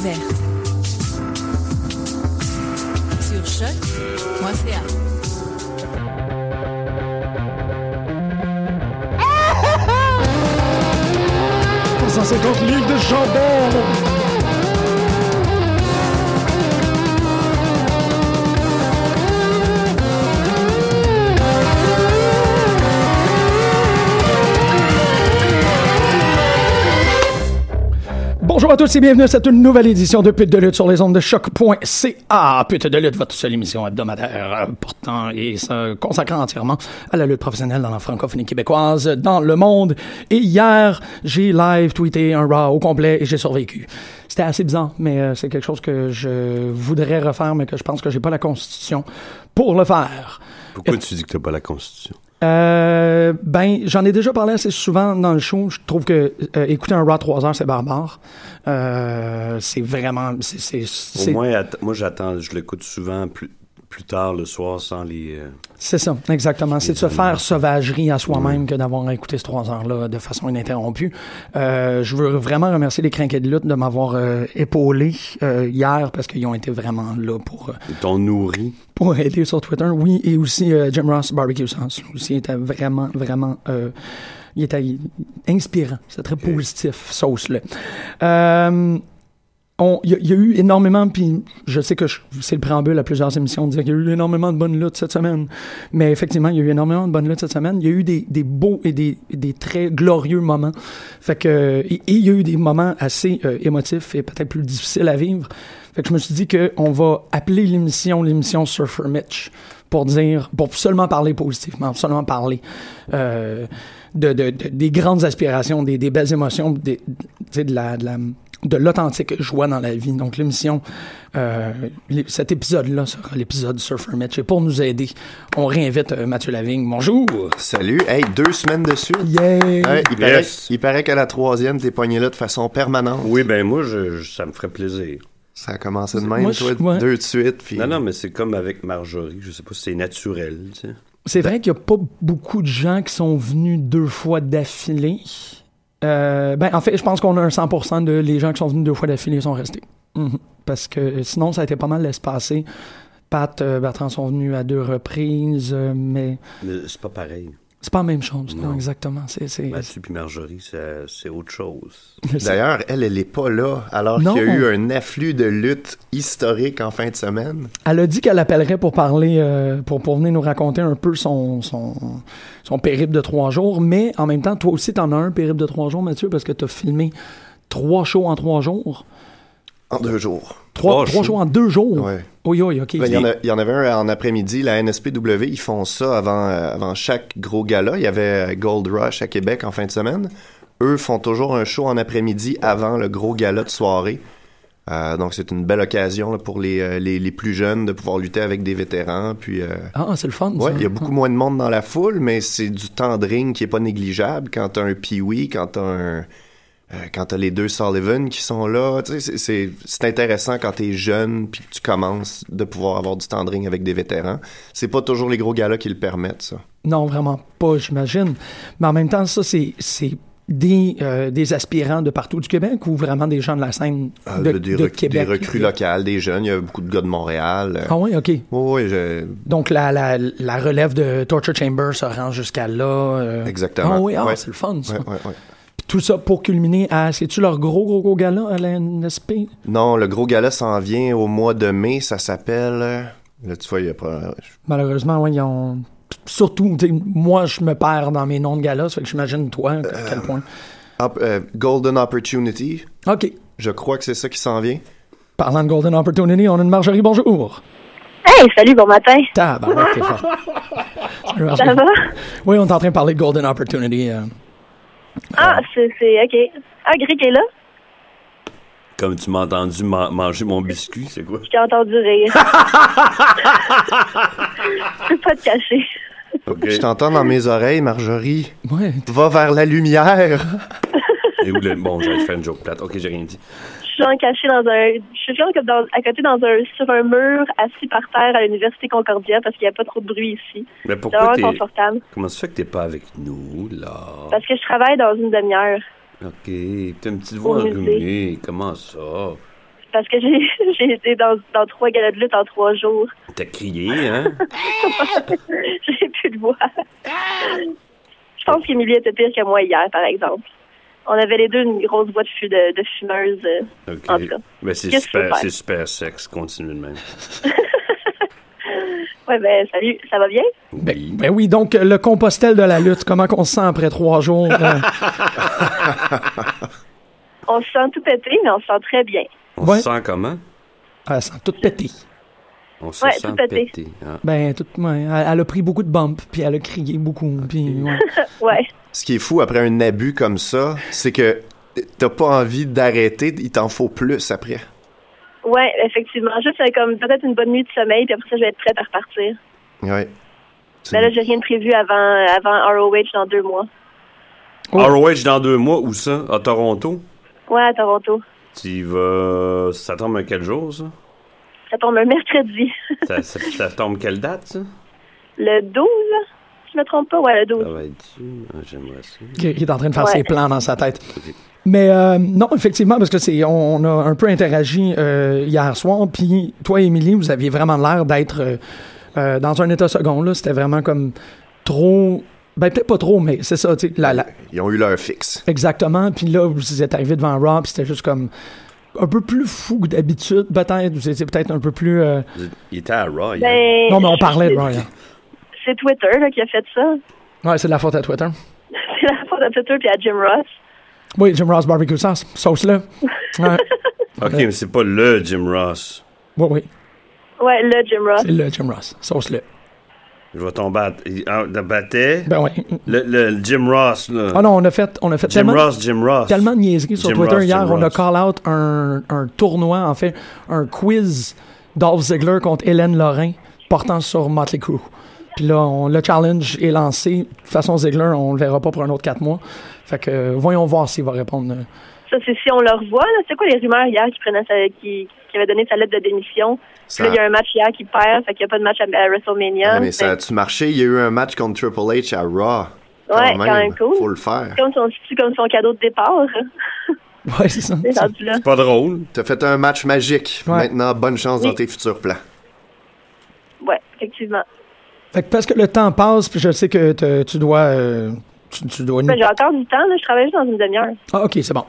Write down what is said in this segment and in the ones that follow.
Découverte. Sur choc.ca. 150 livres de jambon. Bonjour à tous et bienvenue à cette nouvelle édition de Pute de lutte sur les ondes de choc.ca. Pute de lutte, votre seule émission hebdomadaire euh, portant et se consacrant entièrement à la lutte professionnelle dans la francophonie québécoise dans le monde. Et hier, j'ai live tweeté un Raw au complet et j'ai survécu. C'était assez bizarre, mais euh, c'est quelque chose que je voudrais refaire, mais que je pense que j'ai pas la constitution pour le faire. Pourquoi tu dis que t'as pas la constitution? Euh, ben, j'en ai déjà parlé assez souvent dans le show. Je trouve que euh, écouter un Raw 3 heures, c'est barbare. Euh, c'est vraiment. c'est Au moins, moi, j'attends, je l'écoute souvent plus, plus tard le soir sans les. euh, C'est ça, exactement. C'est de se faire sauvagerie à soi-même que d'avoir à écouter ces trois heures-là de façon ininterrompue. Euh, je veux vraiment remercier les crinquets de lutte de m'avoir euh, épaulé hier parce qu'ils ont été vraiment là pour, Ils t'ont nourri. pour aider sur Twitter. Oui, et aussi Jim Ross Barbecue Sauce. Aussi était vraiment, vraiment... il était inspirant. C'est très positif, sauce-là. Euh, Il y, a- eu énormément, puis je sais que c'est le préambule à plusieurs émissions de dire qu'il y a eu énormément de bonnes luttes cette semaine. Mais effectivement, il y a eu énormément de bonnes luttes cette semaine. Il y a eu des, beaux et des, très glorieux moments. Fait que, et, il y a eu des moments assez euh, émotifs et peut-être plus difficiles à vivre. Fait que je me suis dit qu'on va appeler l'émission l'émission Surfer Mitch pour dire, pour seulement parler positivement, seulement parler euh, de, de- de- des grandes aspirations, des, belles émotions, de la, de la de l'authentique joie dans la vie. Donc l'émission, euh, cet épisode-là sera l'épisode Surfer Mitch. Et pour nous aider, on réinvite euh, Mathieu Lavigne. Bonjour! Salut, hey, deux semaines de suite. Yeah! Ouais, il, paraît, Yes. il paraît qu'à la troisième, t'es pogné là de façon permanente. Oui, ben moi, je, je- ça me ferait plaisir. Ça a commencé de même, Moi, je- ouais. deux de suite. Puis... Non, non, mais c'est comme avec Marjorie. Je sais pas si c'est naturel, tu sais. C'est vrai qu'il n'y a pas beaucoup de gens qui sont venus deux fois d'affilée. Euh, ben, en fait, je pense qu'on a un 100% de les gens qui sont venus deux fois d'affilée sont restés. Mhm. Parce que sinon, ça a été pas mal passer. Pat, euh, Bertrand sont venus à deux reprises, euh, mais Mais c'est pas pareil. C'est pas la même chose. Non, Non. exactement. C'est, c'est, Mathieu puis Marjorie, c'est c'est autre chose. D'ailleurs, elle, elle est pas là, alors qu'il y a eu un afflux de lutte historique en fin de semaine. Elle a dit qu'elle appellerait pour parler, euh, pour, pour venir nous raconter un peu son, son, son périple de trois jours. Mais en même temps, toi aussi, t'en as un périple de trois jours, Mathieu, parce que t'as filmé trois shows en trois jours. En deux jours. Trois, Trois trois shows. en deux jours? Ouais. Oui, oui, OK. Ben, Il y, en a- il y en avait un en après-midi, la NSPW, ils font ça avant, euh, avant chaque gros gala. Il y avait euh, Gold Rush à Québec en fin de semaine. Eux font toujours un show en après-midi avant le gros gala de soirée. Euh, donc c'est une belle occasion là, pour les, les, les plus jeunes de pouvoir lutter avec des vétérans. Puis euh, Ah, c'est le fun. ouais, ça. il y a beaucoup moins de monde dans la foule, mais c'est du temps de ring qui est pas négligeable quand t'as un Pee-Wee, quand t'as un euh, quand t'as les deux Sullivan qui sont là, c'est- intéressant quand t'es jeune puis que tu commences de pouvoir avoir du temps de ring avec des vétérans. C'est pas toujours les gros galas qui le permettent, ça. Non, vraiment pas, j'imagine. Mais en même temps, ça, c'est des, euh, des aspirants de partout du Québec ou vraiment des gens de la scène Euh, de, des, de Québec? des recrues locales, des jeunes. Il y a beaucoup de gars de Montréal. euh. Ah oui, OK. Oui, oui, je- Donc, la, la, la relève de Torture Chamber se rend jusqu'à là. euh. exactement. Ah oui, ah, Ouais. c'est le fun, ça. Ouais, ouais, Tout ça pour culminer à... C'est-tu leur gros, gros, gros gala à la NSP? Non, le gros gala s'en vient au mois de mai. Ça s'appelle... euh, Là, tu vois, il y a pas... Malheureusement, oui, ils ont... Surtout, moi, je me perds dans mes noms de galas, ça fait que j'imagine toi, à quel point. Op- euh, Golden Opportunity. OK. Je crois que c'est ça qui s'en vient. Parlant de Golden Opportunity, on a une Marjorie, bonjour. Hey, salut, bon matin. Tabarouette, t'es fort. Salut, Marjorie. Ça va? Oui, on est en train de parler de Golden Opportunity. euh. Ah, c'est, c'est, ok. Ah, Greg est là? Comme tu m'as entendu ma- manger mon biscuit, c'est quoi? Je t'ai entendu rire. Je peux pas te cacher. Je t'entends dans mes oreilles, Marjorie. Ouais. Va vers la lumière. Et où le... Bon, j'allais faire une joke plate. OK, j'ai rien dit. Cachée dans un... Je suis comme dans, à côté dans un, sur un mur, assis par terre à l'Université Concordia parce qu'il n'y a pas trop de bruit ici. Mais C'est pourquoi vraiment t'es... confortable. Comment ça fait que t'es pas avec nous, là? Parce que je travaille dans une demi-heure. OK, t'as une petite voix enrhumée. Comment ça? Parce que j'ai, j'ai été dans, dans trois galas de lutte en trois jours. T'as crié, hein? j'ai plus de voix. Je pense qu'Émilie était pire que moi hier, par exemple. On avait les deux une grosse voix de, fu- de, de fumeuse. euh, OK. En tout cas. Ben, c'est super, c'est sexe. Continue de même. Ouais, ben, salut, ça va bien? Ben, ben oui, donc euh, le compostel de la lutte, comment qu'on se sent après trois jours? euh? On se sent tout pété, mais on se sent très bien. On Ouais. se sent comment? elle sent toute pétée. On se Ouais, sent tout pété. pété. hein. Ben, tout, ouais, elle, elle a pris beaucoup de bumps, puis elle a crié beaucoup, puis ouais. Ouais. Ce qui est fou après un abus comme ça, c'est que t'as pas envie d'arrêter, il t'en faut plus après. Ouais, effectivement. Juste euh, comme peut-être une bonne nuit de sommeil, puis après ça, je vais être prête à repartir. Ouais. Mais là, j'ai rien de prévu avant, avant ROH dans deux mois. Oh. ROH dans deux mois, où ça? À Toronto? Ouais, à Toronto. Tu vas... Ça tombe à quel jour, ça? Ça tombe un mercredi. ça, ça- ça tombe quelle date, ça? Le 12, si je me trompe pas. Ouais, le 12. Ça va être... Ah, J'aimerais ça. qui, qui est en train de faire Ouais. ses plans dans sa tête. Mais euh, non, effectivement, parce que c'est on, on a un peu interagi euh, hier soir, puis toi, Émilie, vous aviez vraiment l'air d'être euh, euh, dans un état second. là. C'était vraiment comme trop... Ben, peut-être pas trop, mais c'est ça, tu sais, la, la- Ils ont eu leur fixe. exactement. Puis là, vous êtes arrivé devant Rob, puis c'était juste comme un peu plus fou que d'habitude, peut-être. Vous étiez peut-être un peu plus... euh, Il était à Raw. Ben, Non, mais on parlait de Ryan. C'est Twitter là, qui a fait ça. Ouais, c'est de la faute à Twitter. C'est la faute à Twitter puis à Jim Ross. Oui, Jim Ross Barbecue Sauce, sauce-là. Ouais, OK, mais c'est pas le Jim Ross. oui, oui, Ouais, le Jim Ross. c'est le Jim Ross, sauce-là. Je vais tomber à... Ah? Ben oui. Le, le Jim Ross, là. Ah non, on a fait, on a fait Jim tellement... Ross, Jim Ross. tellement de niaiseries sur Jim Twitter Ross, hier. Jim on a call out un, un tournoi, en fait, un quiz Dolph Ziggler contre Hélène Lorrain portant sur Motley Crue. Puis là, on, le challenge est lancé. De toute façon, Ziggler, on le verra pas pour un autre quatre mois. Fait que euh, voyons voir s'il va répondre. Ça, c'est si on le revoit. là. C'est quoi les rumeurs hier qui prenait sa, qui, qui avait donné sa lettre de démission? Ça- Puis Là, il y a un match hier qui perd, fait qu'il n'y a pas de match à, à WrestleMania. Ouais, mais ça a-tu marché? Il y a eu un match contre Triple H à Raw. Ouais, quand même cool. Faut le faire. comme son, comme son cadeau de départ? Ouais, c'est ça. C'est. Pas drôle. T'as fait un match magique. Ouais. Maintenant, bonne chance dans tes futurs plans. Ouais, effectivement. Fait que parce que le temps passe, puis je sais que te- tu dois... euh, tu, tu dois nous... Ben, j'ai encore du temps, là. Je travaille juste dans une demi-heure. Ah, OK, c'est bon.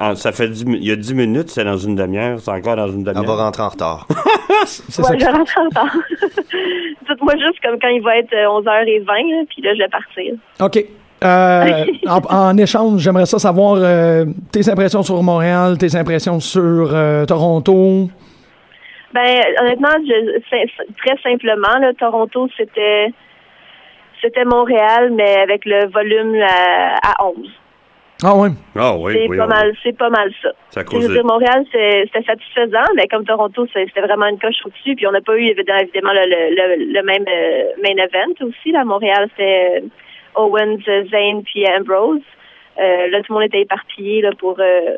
Ah, ça fait dix il y a 10 minutes, c'est dans une demi-heure, c'est encore dans une Elle va demi-heure. rentrer en retard. C'est ça. Ouais, qui- je rentre en retard. Dites-moi juste comme quand il va être euh, 11h20, là, puis là, je vais partir. OK. Euh, en, en échange, j'aimerais ça savoir euh, tes impressions sur Montréal, tes impressions sur euh, Toronto. Ben, honnêtement, je, très simplement, là, Toronto, c'était c'était Montréal, mais avec le volume à, à 11. Ah ouais? Ah oui, c'est oui. pas oui. mal, c'est pas mal ça. Je cause veux de... dire, Montréal, c'est- c'était satisfaisant, mais comme Toronto, c'est- c'était vraiment une coche au-dessus. Puis on n'a pas eu évidemment, le, le, le- le même euh, main event aussi. Là, Montréal, c'était euh, Owens, euh, Zayn puis Ambrose. Euh, là, tout le monde était éparpillé là, pour euh,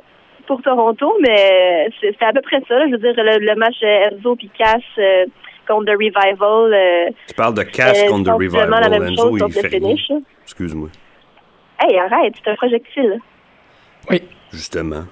pour Toronto, mais c'est- c'était à peu près ça. là. Je veux dire, le, le match Enzo puis Cass euh, contre The Revival. Euh, Tu parles de Cass euh, contre The Revival. la même Enzo, chose il fait. Excuse-moi. Hey, arrête, c'est un projectile. Oui. Justement.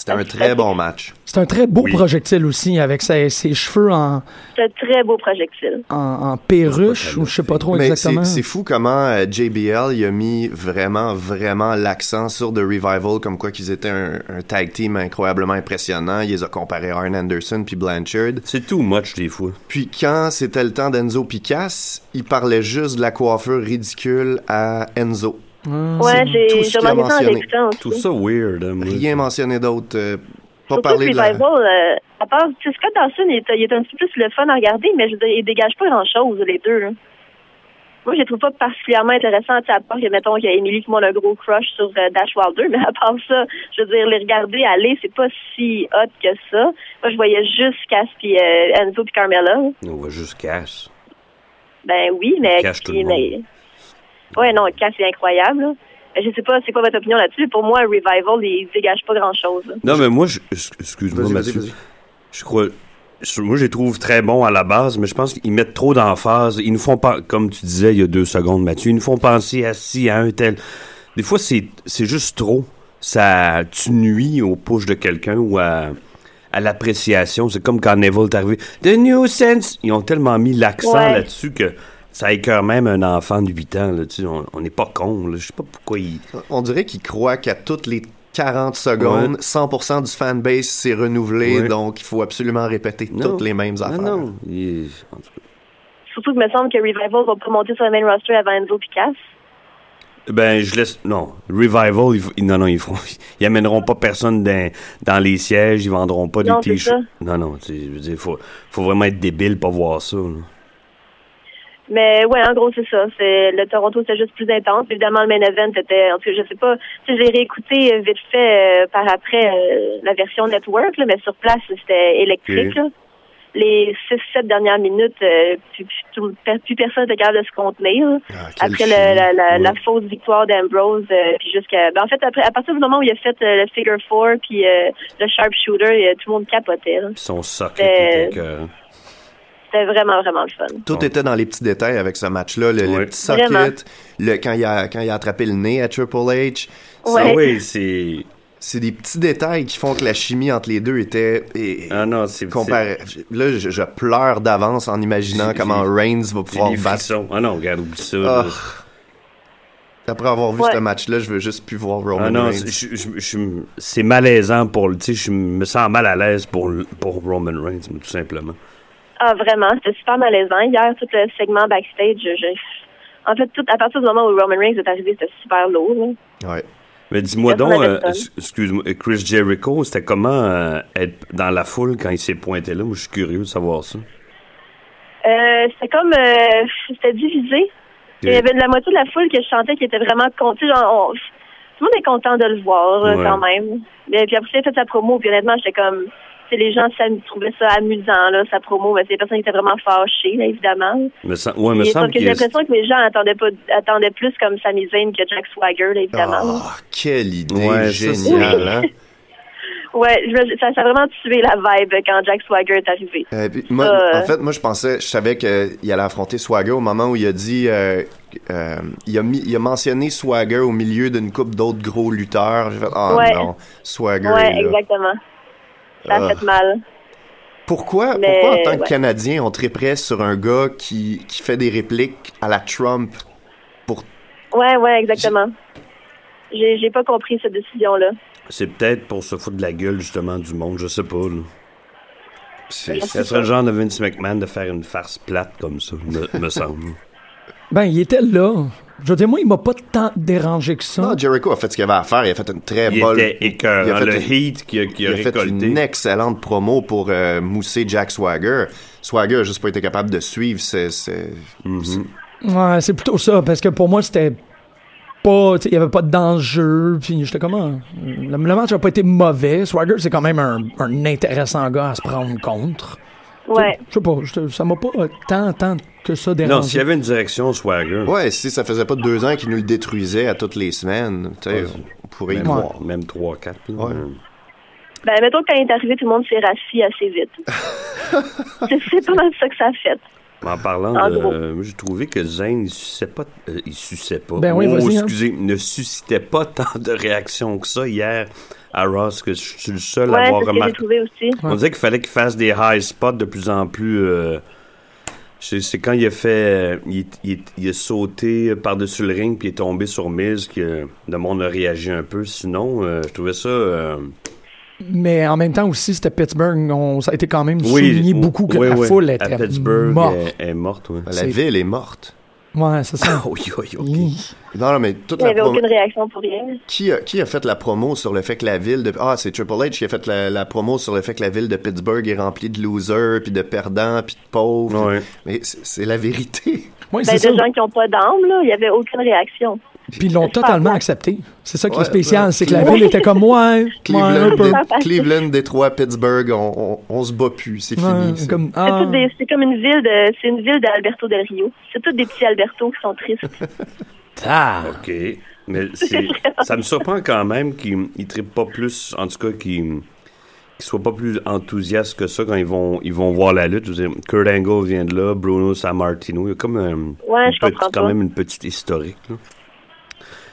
C'était un très bon match. C'est un très beau Oui. projectile aussi, avec ses, ses cheveux en, C'est un très beau projectile. en, en perruche, ou je sais pas trop Mais exactement. c'est c'est fou comment euh, JBL il a mis vraiment, vraiment l'accent sur The Revival, comme quoi qu'ils étaient un, un tag team incroyablement impressionnant. Il les a comparés à Arn Anderson puis Blanchard. C'est too much des fois. Puis quand c'était le temps d'Enzo Picasso, il parlait juste de la coiffure ridicule à Enzo. Ouais, j'ai tout a remarqué ça en mentionné. l'écoutant aussi. Tout ça weird. hein, moi. Rien mentionné d'autre. euh, pas Surtout parler de la... Revival, euh, à part, tu sais, Scott Dawson, il est, il est un petit peu plus le fun à regarder, mais je veux dire, il dégage pas grand-chose, les deux. là. Moi, je les trouve pas particulièrement intéressants, à part que, mettons, qu'il y a Emily qui m'a un gros crush sur euh, Dash Wilder, mais à part ça, je veux dire, les regarder aller, c'est pas si hot que ça. Moi, je voyais juste Cass puis euh, Enzo puis Carmella. On va juste Cass. Ben oui, mais... Cash tout qui- le monde. mais- Ouais, non, Cass, c'est incroyable, là. Je sais pas, c'est quoi votre opinion là-dessus? Pour moi, Revival, il dégage pas grand-chose. Non, mais moi, je- excuse-moi, Mathieu. vas-y. Je crois. Moi, je les trouve très bons à la base, mais je pense qu'ils mettent trop d'emphase. Ils nous font pas, comme tu disais il y a deux secondes, Mathieu, ils nous font penser à ci, à un tel. Des fois, c'est c'est juste trop. Ça, tu nuis au push de quelqu'un ou à, à l'appréciation. C'est comme quand Neville est arrivé. The New Sense! Ils ont tellement mis l'accent Ouais. là-dessus que ça écœure même un enfant de 8 ans. Là, tu sais, on n'est pas con. là. Je sais pas pourquoi ils. On dirait qu'il croit qu'à toutes les 40 secondes, 100% du fanbase s'est renouvelé, Ouais. donc il faut absolument répéter Non. toutes les mêmes Non, affaires. non. il- en tout cas. Surtout que me semble que Revival va pas monter sur le main roster avant Enzo puis Cass. Ben, je laisse. Non. Revival, ils, non, non, ils feront. Ils amèneront pas personne dans, dans les sièges, ils vendront pas Non, des t-shirts. Non, non, tu sais, je veux dire, faut, faut vraiment être débile pour voir ça. là. Mais ouais, en gros, c'est ça. C'est le Toronto, c'est juste plus intense. Évidemment, le main event était, en tout cas, je sais pas, tu sais, j'ai réécouté euh, vite fait euh, par après euh, la version network, là, mais sur place, c'était électrique. Là. Les 6-7 dernières minutes, euh, plus, plus, personne n'était capable de se contenir. Ah, après le- la, la, la fausse victoire d'Ambrose, euh, puis jusqu'à, ben, en fait, après, à partir du moment où il a fait euh, le figure four, puis euh, le sharpshooter, tout le monde capotait. là. Son socle Euh, qui était que- C'était vraiment, vraiment le fun. Tout était dans les petits détails avec ce match-là. Le, petit socket, Vraiment. le, quand, il a, quand il a attrapé le nez à Triple H. Ouais. Ah oui, c'est. C'est des petits détails qui font que la chimie entre les deux était... et- Ah non, c'est. comparé. Là, je, je pleure d'avance en imaginant comment Reigns va pouvoir battre. Ah non, regarde, oublie ça. Ah. Après avoir vu Ouais. ce match-là, je veux juste plus voir Roman Ah non, Reigns. c'est- malaisant pour le. Tu sais, je me sens mal à l'aise pour, pour Roman Reigns, tout simplement. Ah, vraiment, c'était super malaisant. Hier, tout le segment backstage, je- en fait, tout, à partir du moment où Roman Reigns est arrivé, c'était super lourd. là. Ouais. Mais dis-moi donc, euh, excuse-moi, Chris Jericho, c'était comment euh, être dans la foule quand il s'est pointé là? Moi, je suis curieux de savoir ça. Euh, c'était comme, euh, c'était divisé. Il y avait de la moitié de la foule que je sentais qui était vraiment contente. Genre, on- tout le monde est content de le voir, Ouais. quand même. Mais puis après, il a fait sa promo, puis honnêtement, j'étais comme, les gens s'am- trouvaient ça amusant, là, sa promo. Mais c'est des personnes qui étaient vraiment fâchées, là, évidemment. Me sem- ouais, me Et semble que j'ai l'impression que les gens attendaient pas, attendaient plus comme Sami Zayn que Jack Swagger, là, évidemment. Ah, quelle idée Ouais, ça, géniale, hein? Ouais, ça, ça a vraiment tué la vibe quand Jack Swagger est arrivé. Euh, puis moi, Euh. En fait, moi, je pensais, je savais qu'il allait affronter Swagger au moment où il a dit, euh, euh, il, a mis, il a mentionné Swagger au milieu d'une coupe d'autres gros lutteurs. J'ai fait, ah Ouais. non, Swagger Ouais, là. Ça a Ah. fait mal. Pourquoi, Mais, pourquoi en tant que ouais. Canadien, on triperait sur un gars qui, qui fait des répliques à la Trump pour... Ouais, ouais, exactement. J'ai j'ai pas compris cette décision-là. C'est peut-être pour se foutre de la gueule, justement, du monde, je sais pas. là. C'est, Ça serait le genre de Vince McMahon de faire une farce plate comme ça, me, me semble. Ben, il était là Je veux dire, moi, il m'a pas tant dérangé que ça. Non, Jericho a fait ce qu'il avait à faire. Il a fait une très Il bonne. était écœurant. il a fait Le une- heat qu'il a, Il a fait une excellente promo pour euh, mousser Jack Swagger. Swagger a juste pas été capable de suivre. C'est, c'est- Ouais, c'est plutôt ça, parce que pour moi, c'était pas. Il y avait pas d'enjeu, puis j'étais comment. Le, le match a pas été mauvais. Swagger, c'est quand même un, un intéressant gars à se prendre contre. Ouais. Je sais pas, je- ça m'a pas tant, tant que ça dérangé. Non, s'il y avait une direction Swagger, Ouais, si ça faisait pas deux ans qu'il nous le détruisait à toutes les semaines, tu sais, Ouais. on pourrait y même, croire. même 3-4. Ouais. Ben, mettons que quand il est arrivé, tout le monde s'est rassis assez vite. c'est pas mal ça que ça a fait. En parlant En de. euh, moi, j'ai trouvé que Zayn, il suçait pas. euh, il suçait pas. Ben oui, oh, hein. ne suscitait pas tant de réactions que ça hier à Ross, que je suis le seul à Ouais, avoir remarqué. aussi. On disait qu'il fallait qu'il fasse des high spots de plus en plus. euh, c'est quand il a fait. il, il- il a sauté par-dessus le ring puis il est tombé sur Miz que le monde a réagi un peu. Sinon, euh, je trouvais ça. euh, Mais en même temps aussi, c'était Pittsburgh. On, ça a été quand même oui, souligné beaucoup que oui, la oui. foule À était Pittsburgh morte. est, est morte. oui. La ville est morte. Ouais, c'est ça. Oui. Non, non, mais toute Il n'y avait promo... aucune réaction pour rien. Qui a, qui a fait la promo sur le fait que la ville de... Ah, c'est Triple H qui a fait la, la promo sur le fait que la ville de Pittsburgh est remplie de losers, puis de perdants, puis de pauvres. Ouais. Mais c'est la vérité. Ouais, Ben, c'est de ça. gens qui n'ont pas d'âme, là, il n'y avait aucune réaction. Puis ils l'ont totalement accepté. C'est ça qui Ouais, est spécial, ouais. c'est que la ville était comme ouais, ouais, un Cleveland, peu. Dé-. Cleveland, Détroit, Pittsburgh, on, on, on se bat plus, c'est Ouais, fini. comme, ah, c'est comme une ville de, c'est une ville d'Alberto del Rio. C'est tous des petits Alberto qui sont tristes. ah. OK. Mais c'est- ça me surprend quand même qu'ils ne trippent pas plus, en tout cas, qu'ils qu'ils soient pas plus enthousiastes que ça quand ils vont, ils vont voir la lutte. Je veux dire, Kurt Angle vient de là, Bruno Sammartino. Il y a comme un, Ouais, une je comprends petite- quand pas. même une petite historique. là.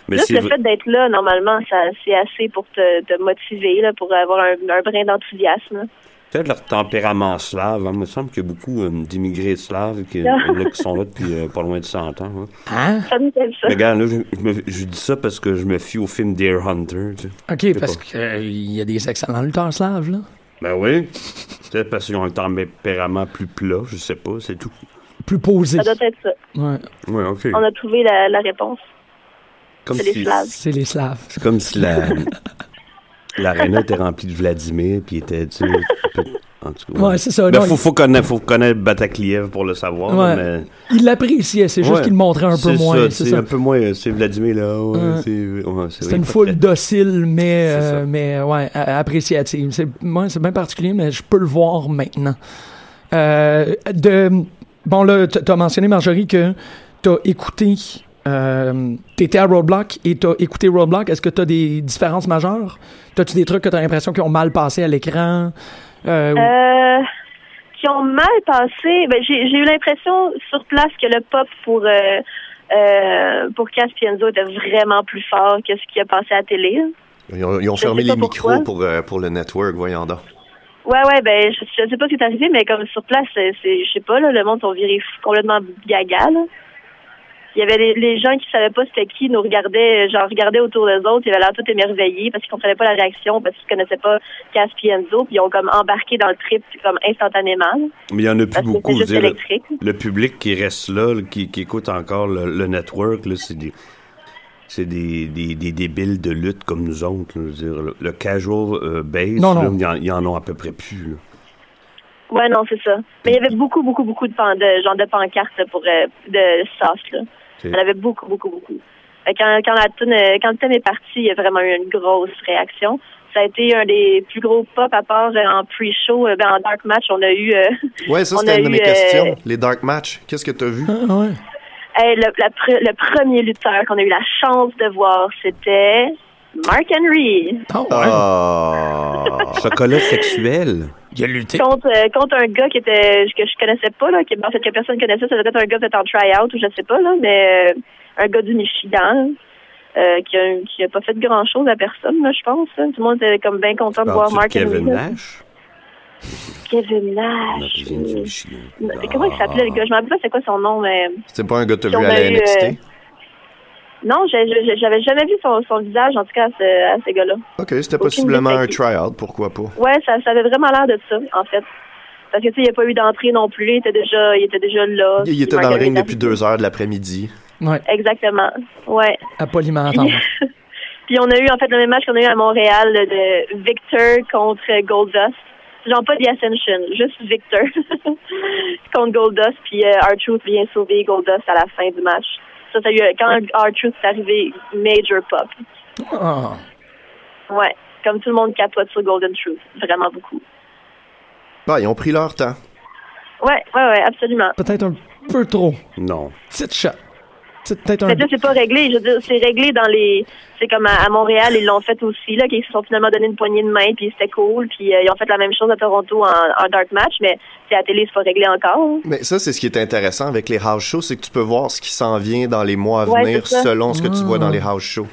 Mais Juste c'est le vrai- fait d'être là, normalement, ça, c'est assez pour te, te motiver, là, pour avoir un, un brin d'enthousiasme. peut-être leur tempérament slave. hein. Il me semble qu'il y a beaucoup euh, d'immigrés slaves qui, là, qui sont là depuis euh, pas loin de 100 ans. hein. Hein? Ça me fait ça. Mais regarde, là, je, je me- je dis ça parce que je me fie au film Deer Hunter. tu sais. Ok, parce qu'il y a des excellents lutteurs slaves, là. Ben oui. Peut-être parce qu'ils ont un tempérament plus plat, je sais pas, c'est tout. Plus posés. Ça doit être ça. Ouais, Ouais, ok. On a trouvé la, la réponse. Comme c'est les Slaves. c'est les slaves. C'est comme si la l'aréna était remplie de Vladimir, puis était, tu sais, peu- en tout cas. Ouais, c'est ça. Ben, non, faut, faut connaître, faut connaître Batakliev pour le savoir, Ouais. mais... il l'appréciait, c'est juste Ouais. qu'il le montrait un peu C'est moins. ça, C'est c'est ça. un peu moins, c'est Vladimir là, c'est... ouais, c'est une foule très- docile, mais, euh, mais ouais, appréciative. C'est, moi, c'est bien particulier, mais je peux le voir maintenant. Euh, de, bon, là, t- t'as mentionné, Marjorie, que t'as écouté, euh, t'étais à Roadblock et t'as écouté Roadblock. Est-ce que t'as des différences majeures? T'as-tu des trucs que t'as l'impression qu'ils ont mal passé à l'écran? Euh, ou- Euh, qui ont mal passé? Ben, j'ai, eu l'impression sur place que le pop pour euh, euh, pour Caspienzo était vraiment plus fort que ce qui a passé à la télé. Ils ont, ils ont Je fermé les pourquoi. micros pour, euh, pour le network, voyons donc. Ouais, ouais, ben je, je sais pas ce qui est arrivé, mais comme sur place, je sais pas, là, le monde sont virés fou- complètement gaga. Là. Il y avait les, les gens qui savaient pas c'était qui nous regardaient, genre regardaient autour d'eux autres, ils avaient l'air tout émerveillés parce qu'ils comprenaient pas la réaction, parce qu'ils connaissaient pas Caspienzo, puis ils ont comme embarqué dans le trip comme instantanément. Mais il y en a plus beaucoup, juste veux dire, électrique. le public qui reste là, qui, qui écoute encore le, le network, c'est des... C'est des, des, des débiles de lutte comme nous autres. là. Je veux dire, le, le casual euh, base, Non, là, non. il y en- il y, en a à peu près plus. là. Ouais, non, c'est ça. Mais il y avait beaucoup, beaucoup, beaucoup de, pan de genre de pancartes pour euh, de sauce, là. En avait beaucoup, beaucoup, beaucoup. Fait que Quand, quand, la toune, euh, quand le thème est parti, il y a vraiment eu une grosse réaction. Ça a été un des plus gros pop à part euh, en pre-show, euh, ben, en dark match, on a eu euh, Ouais, ça, c'était une de mes euh, questions. Les dark match, qu'est-ce que t'as vu? ah, ouais. hey, le, la pre- le premier lutteur qu'on a eu la chance de voir, c'était Mark Henry. Ah, ouais. Ah! Chocolat sexuel. Il a lutté. contre, euh, contre un gars qui était que je connaissais pas là, qui en fait que personne connaissait, ça devait être un gars peut-être en try-out ou je sais pas là, mais euh, un gars du Michigan euh, qui a qui a pas fait grand chose à personne là, je pense. là. Tout le monde était comme bien content de voir Mark Kevin Henry. Nash? Kevin Nash. euh, Michigan. Comment il s'appelait le gars? Je me rappelle pas c'est quoi son nom mais C'était pas un gars que t'as vu à la eu, NXT? Non, j'avais jamais vu son, son visage en tout cas à ce, à ce gars-là. Ok, c'était possiblement un try-out, pourquoi pas? Ouais, ça, ça avait vraiment l'air de ça en fait. Parce que tu sais, il n'y a pas eu d'entrée non plus, il était déjà il était déjà là. Il était dans le ring depuis deux heures de l'après-midi. Ouais, Exactement. Ouais. à Polymentor. Puis on a eu en fait le même match qu'on a eu à Montréal de Victor contre Goldust. Genre pas The Ascension, juste Victor contre Goldust. Puis euh, R-Truth vient sauver Goldust à la fin du match. Ça, ça a eu, quand R-Truth est arrivé, major pop. Ah. Ouais. Comme tout le monde capote sur Golden Truth. Vraiment beaucoup. Bah, ils ont pris leur temps. Ouais, ouais, ouais, absolument. Peut-être un peu trop. Non. Petite shot. C'est peut-être un. C'est pas réglé. Je veux dire, c'est réglé dans les. C'est comme à, à Montréal, ils l'ont fait aussi, là, qu'ils se sont finalement donné une poignée de main, puis c'était cool. Puis euh, ils ont fait la même chose à Toronto en, en dark match, mais c'est à la télé, c'est pas réglé encore. hein. Mais ça, c'est ce qui est intéressant avec les house shows, c'est que tu peux voir ce qui s'en vient dans les mois à venir selon ce que tu vois dans Ah. les house shows.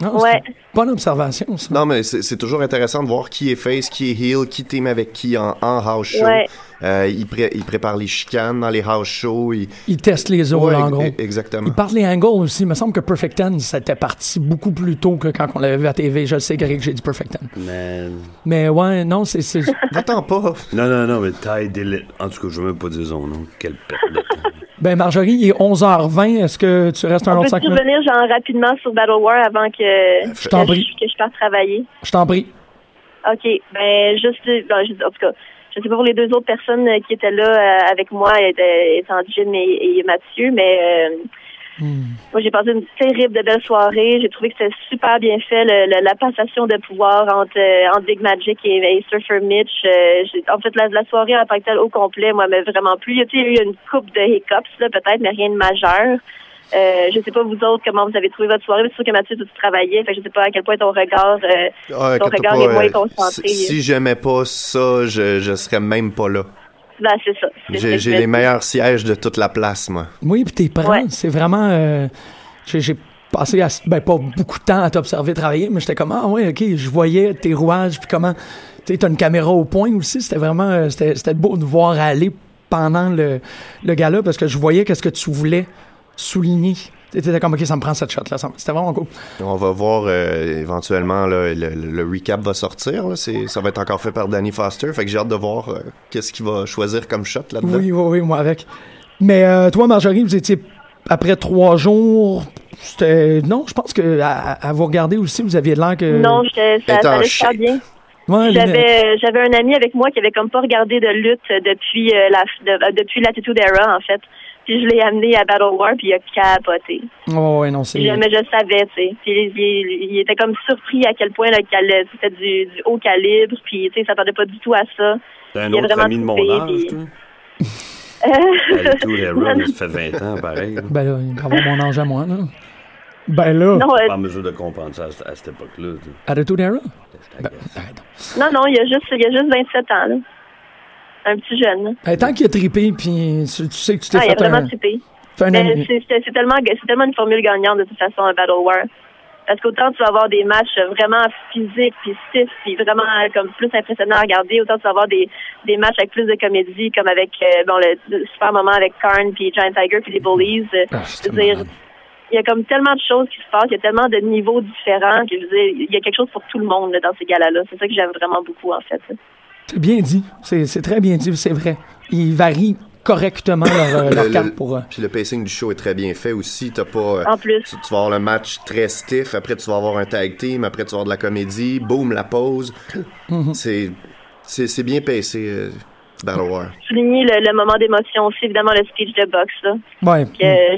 Non, Ouais. c'est une bonne observation, ça. Non, mais c'est toujours intéressant de voir qui est face, qui est heel, qui team avec qui en, en house show. Ouais. Euh, ils, pré- ils préparent les chicanes dans les house shows. Ils... Il teste les autres, Ouais, en gros. e- exactement. Il parle des angles aussi. Il me semble que Perfect Ten, c'était parti beaucoup plus tôt que quand on l'avait vu à TV. Je le sais, Greg, j'ai dit Perfect Ten. Man. Mais ouais, non, c'est. Va-t'en pas. Non, non, non, mais taille d'élite. En tout cas, je veux même pas dire son nom. Quelle perte. Ben, Marjorie, il est 11h20. Est-ce que tu restes un autre peut 5 minutes? revenir genre rapidement sur Battle War avant que, Je t'en que, prie. je, que je parte travailler? Je t'en prie. OK. Ben, juste, ben, je- en tout cas, je sais pas pour les deux autres personnes euh, qui étaient là euh, avec moi, étant Jim et, et Mathieu, mais euh, moi, j'ai passé une terrible de belle soirée. J'ai trouvé que c'était super bien fait, le- le- la passation de pouvoir entre, euh, entre Big Magic et, et Surfer Mitch. Euh, en fait, la, la soirée en tant que telle au complet, moi, m'a vraiment plu. Il y a, eu une coupe de hiccups, là, peut-être, mais rien de majeur. Euh, je sais pas vous autres comment vous avez trouvé votre soirée. mais C'est sûr que Mathieu, tu travaillais. Fait que je sais pas à quel point ton regard, euh, Ah, ton regard pas, est moins concentré. si si j'aimais pas ça, je, je serais même pas là. Ben, c'est ça. J'ai les meilleurs sièges de toute la place, moi. Oui, puis t'es prêt. Ouais. C'est vraiment. euh, j'ai j'ai passé, à- ben, pas beaucoup de temps à t'observer travailler, mais j'étais comme, ah ouais, ok, je voyais tes rouages, puis comment. Tu sais, t'as une caméra au point aussi. C'était vraiment. euh, C'était c'était beau de voir aller pendant le, le gala parce que je voyais qu'est-ce que tu voulais souligner. T'étais comme, ok, ça me prend cette shot-là. C'était vraiment cool. On va voir euh, éventuellement là, le, le- recap va sortir. là. Ça va être encore fait par Danny Foster. Fait que j'ai hâte de voir euh, qu'est-ce qu'il va choisir comme shot là-dedans. Oui, oui, oui, moi avec. Mais euh, toi, Marjorie, vous étiez après trois jours. C'était. Non, je pense que à, à vous regarder aussi, vous aviez l'air que. Non, ça, ça allait super bien. Ouais, les- J'avais j'avais un ami avec moi qui avait comme pas regardé de lutte depuis euh, la de- euh, depuis l'attitude era en fait. Puis je l'ai amené à Battle War puis il a capoté. Oh, ouais, non, c'est. Jamais je savais, tu sais. Puis il, il- il était comme surpris à quel point c'était du, du haut calibre puis tu sais, il s'attendait pas du tout à ça. T'es un Il autre ami de mon âge, puis- toi? Euh, Ben, tout les runs, ça fait 20 ans, pareil. là. Ben là, il va avoir mon âge à moi, là. Ben là, non, euh, Pas en mesure de comprendre ça à, cette- à cette époque-là. tu sais. Attitude Era? J'étais Ben, arrête. non, non, il y a juste il y a juste 27 ans là. Un petit jeune. Ben, tant qu'il a trippé, puis tu, sais que tu t'es Ah, il a fait, vraiment un, trippé. fait c'est tellement, tellement une formule gagnante de toute façon un Battle War. Parce qu'autant tu vas avoir des matchs vraiment physiques, puis stiff, puis vraiment euh, comme plus impressionnants à regarder, autant tu vas avoir des, des matchs avec plus de comédie, comme avec euh, bon le, le super moment avec Karn, puis Giant Tiger, puis les Bullies. Euh, Ah, je c'était veux dire, malade. il y a comme tellement de choses qui se passent, il y a tellement de niveaux différents que je veux dire, il y a quelque chose pour tout le monde là, dans ces galas-là. C'est ça que j'aime vraiment beaucoup en fait. C'est bien dit. C'est très bien dit, c'est vrai. Ils varient correctement leur, euh, leur Le- carte pour. euh, Puis le pacing du show est très bien fait aussi. T'as pas. euh, En plus. tu, tu vas avoir le match très stiff, après tu vas avoir un tag team, après tu vas avoir de la comédie, boum, la pause. Mhm. C'est bien pacé, euh, Battle War. Souligner le, le moment d'émotion aussi, évidemment le speech de boxe là. Ouais. Puis, euh,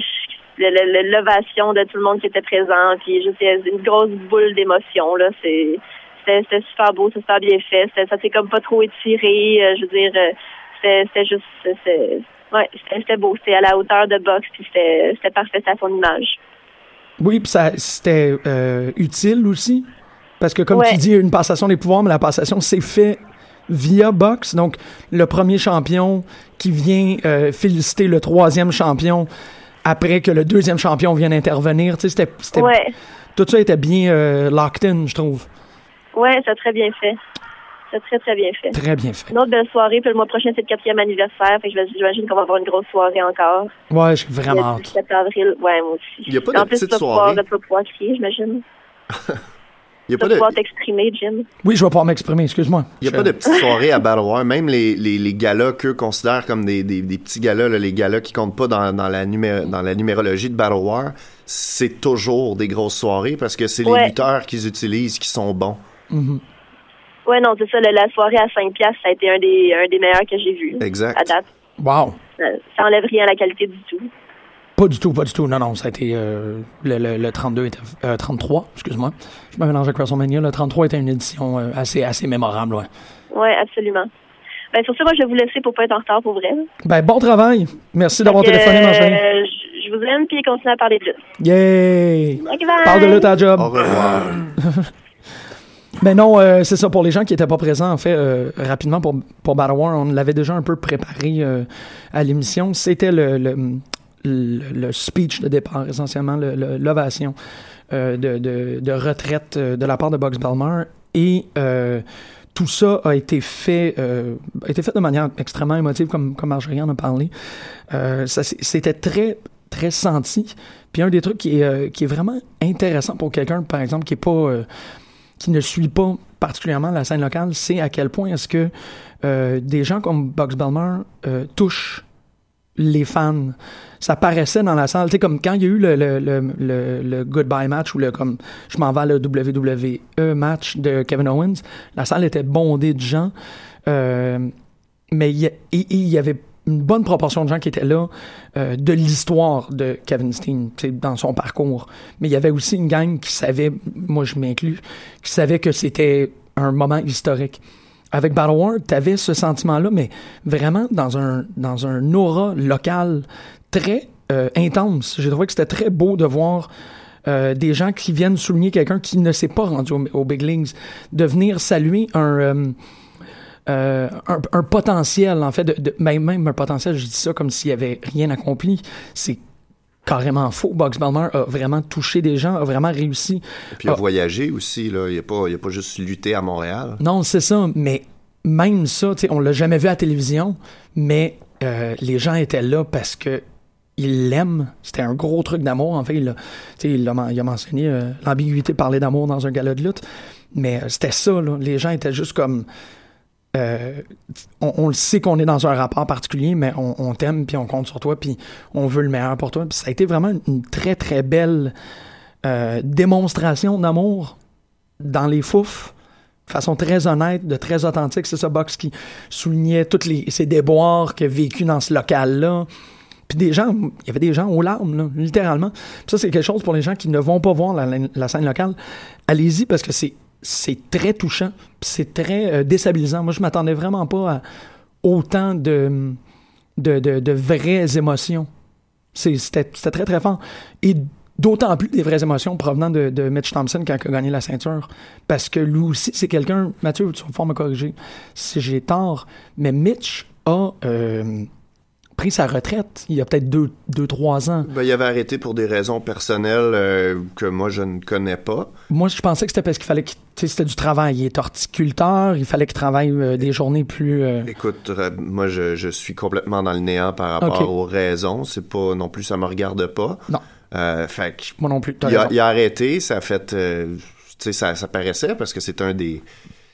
l'ovation de tout le monde qui était présent, puis juste une grosse boule d'émotion là, c'est c'était c'était super beau, c'est super bien fait, C'était- ça s'est comme pas trop étiré, euh, je veux dire, euh, c'était c'était juste, ouais, c'était c'était beau, c'était à la hauteur de boxe, puis c'était c'était parfait c'était à son image. Oui, puis ça c'était euh, utile aussi. Parce que comme Ouais. tu dis, une passation des pouvoirs, mais la passation s'est fait via box. Donc, le premier champion qui vient féliciter le troisième champion après que le deuxième champion vienne intervenir. Tu sais, c'était, c'était- Ouais, tout ça était bien locked in, je trouve. Ouais, c'est très bien fait. C'est très très bien fait. Très bien fait. Une autre belle soirée, puis le mois prochain c'est le quatrième anniversaire, fait que je j'imagine qu'on va avoir une grosse soirée encore. Ouais, j'ai Le vraiment hâte. 17 avril, ouais, moi aussi. Il y a pas de en plus, petite pouvoir, soirée. tu vas pouvoir crier, j'imagine. Il y a Tu pas vas de, pouvoir t'exprimer, Jim. Oui, je vais pouvoir m'exprimer, excuse-moi. il y a Je- pas de petites soirées à Battle War. Même les, les, les galas qu'eux considèrent comme des, des, des petits galas, là, les galas qui comptent pas dans, dans, la numé- dans la numérologie de Battle War, c'est toujours des grosses soirées parce que c'est les Ouais. lutteurs qu'ils utilisent qui sont bons. Ouais, non, c'est ça. le- la soirée à 5 piastres, ça a été un des, un des meilleurs que j'ai vus. Exact. À date. Wow. Ça, ça enlève rien à la qualité du tout. Pas du tout, pas du tout. Non, non, ça a été. euh, le, le, le 32 était. euh, 33, excuse-moi. Je me mélange avec WrestleMania. Le 33 était une édition euh, assez, assez mémorable, ouais. Ouais, absolument. Ben, sur ça, moi, je vais vous laisser pour pas être en retard pour vrai. Ben, bon travail. Merci d'avoir téléphoné, ma euh, chérie. je, je vous aime, puis continuez à parler de lutte. Yay! Bye bye. Parle de lutte à job. Au revoir. Mais non, euh, c'est ça. Pour les gens qui n'étaient pas présents, en fait, euh, rapidement pour, pour Battle War, on l'avait déjà un peu préparé euh, à l'émission. C'était le, le, le, le speech de départ, essentiellement, le- le- l'ovation euh, de, de, de retraite euh, de la part de Bugs Belmar. Et euh, tout ça a été fait, a été fait de manière extrêmement émotive, comme, comme Marjorie en a parlé. C'était très, très senti. Puis un des trucs qui est, qui est vraiment intéressant pour quelqu'un, par exemple, qui est pas... qui ne suit pas particulièrement la scène locale, c'est à quel point est-ce que euh, des gens comme Bugs Belmer euh, touchent les fans. Ça paraissait dans la salle, tu sais, comme quand il y a eu le, le, le, le, goodbye match ou le comme je m'en vais le WWE match de Kevin Owens, la salle était bondée de gens, euh, mais il y avait une bonne proportion de gens qui étaient là euh, de l'histoire de Kevin Steen, dans son parcours. Mais il y avait aussi une gang qui savait, moi je m'inclus, qui savait que c'était un moment historique. Avec Battle War, tu avais ce sentiment-là, mais vraiment dans un, dans un aura local très euh, intense. J'ai trouvé que c'était très beau de voir euh, des gens qui viennent souligner quelqu'un qui ne s'est pas rendu au, au Big Leagues, de venir saluer un, euh, un, un potentiel, en fait, de, de- même, même un potentiel, je dis ça comme s'il y avait rien accompli. C'est carrément faux. Bugs Belmer a vraiment touché des gens, a vraiment réussi. Et puis il a Ah. voyagé aussi, là. Il a pas, il a pas juste lutté à Montréal. Non, c'est ça, mais même ça, on l'a jamais vu à la télévision, mais euh, les gens étaient là parce que ils l'aiment. C'était un gros truc d'amour. En fait, il a, il a, il a mentionné euh, l'ambiguïté de parler d'amour dans un gala de lutte, mais euh, c'était ça. Là. Les gens étaient juste comme euh, on, le sait qu'on est dans un rapport particulier, mais on, t'aime, puis on compte sur toi, puis on veut le meilleur pour toi. Puis ça a été vraiment une, très, très belle euh, démonstration d'amour dans les fouf, de façon très honnête, de très authentique. C'est ça, Box qui soulignait tous les, ces déboires qu'il a vécu dans ce local-là. Puis des gens, il y avait des gens aux larmes, là, littéralement. Ça, c'est quelque chose pour les gens qui ne vont pas voir la scène locale. Allez-y parce que c'est c'est très touchant, c'est très euh, déstabilisant. Moi, je m'attendais vraiment pas à autant de, vraies émotions. C'était très, très fort. Et d'autant plus des vraies émotions provenant de, Mitch Thompson quand il a gagné la ceinture. Parce que lui aussi, c'est quelqu'un... Mathieu, tu vas me corriger si j'ai tort, mais Mitch a euh, pris sa retraite il y a peut-être deux, deux, trois ans. Ben, il avait arrêté pour des raisons personnelles euh, que moi je ne connais pas. Moi, je pensais que c'était parce qu'il fallait qu'il... C'était du travail. Il est horticulteur, il fallait qu'il travaille euh, des journées plus... euh, Écoute, moi je, je suis complètement dans le néant par rapport aux raisons. C'est pas non plus ça me regarde pas. Non. Euh, fait que Moi non plus. il a, raison. il a arrêté, ça a fait, tu sais, ça, ça paraissait parce que c'est un des,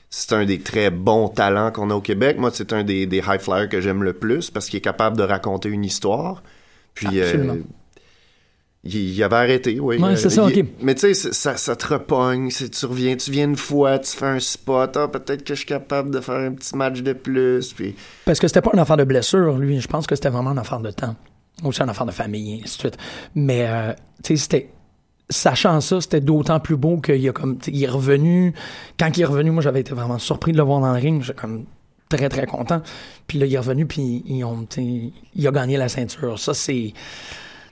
c'est un des très bons talents qu'on a au Québec. Moi, c'est un des, des high flyers que j'aime le plus parce qu'il est capable de raconter une histoire. Puis, euh, il, il avait arrêté, oui. Ouais, c'est Euh, ça, il- ok. Mais tu sais, ça, ça te repogne. Tu reviens, tu viens une fois, tu fais un spot. Ah, peut-être que je suis capable de faire un petit match de plus. Puis, Parce que c'était pas une affaire de blessure, lui. Je pense que c'était vraiment une affaire de temps. Aussi une affaire de famille, et ainsi de suite. Mais, euh, tu sais, c'était. Sachant ça, c'était d'autant plus beau qu'il a comme. Il est revenu. Quand il est revenu, moi, j'avais été vraiment surpris de le voir dans le ring. J'étais comme très, très content. Puis là, il est revenu, puis ils ont, il a gagné la ceinture. Ça, c'est.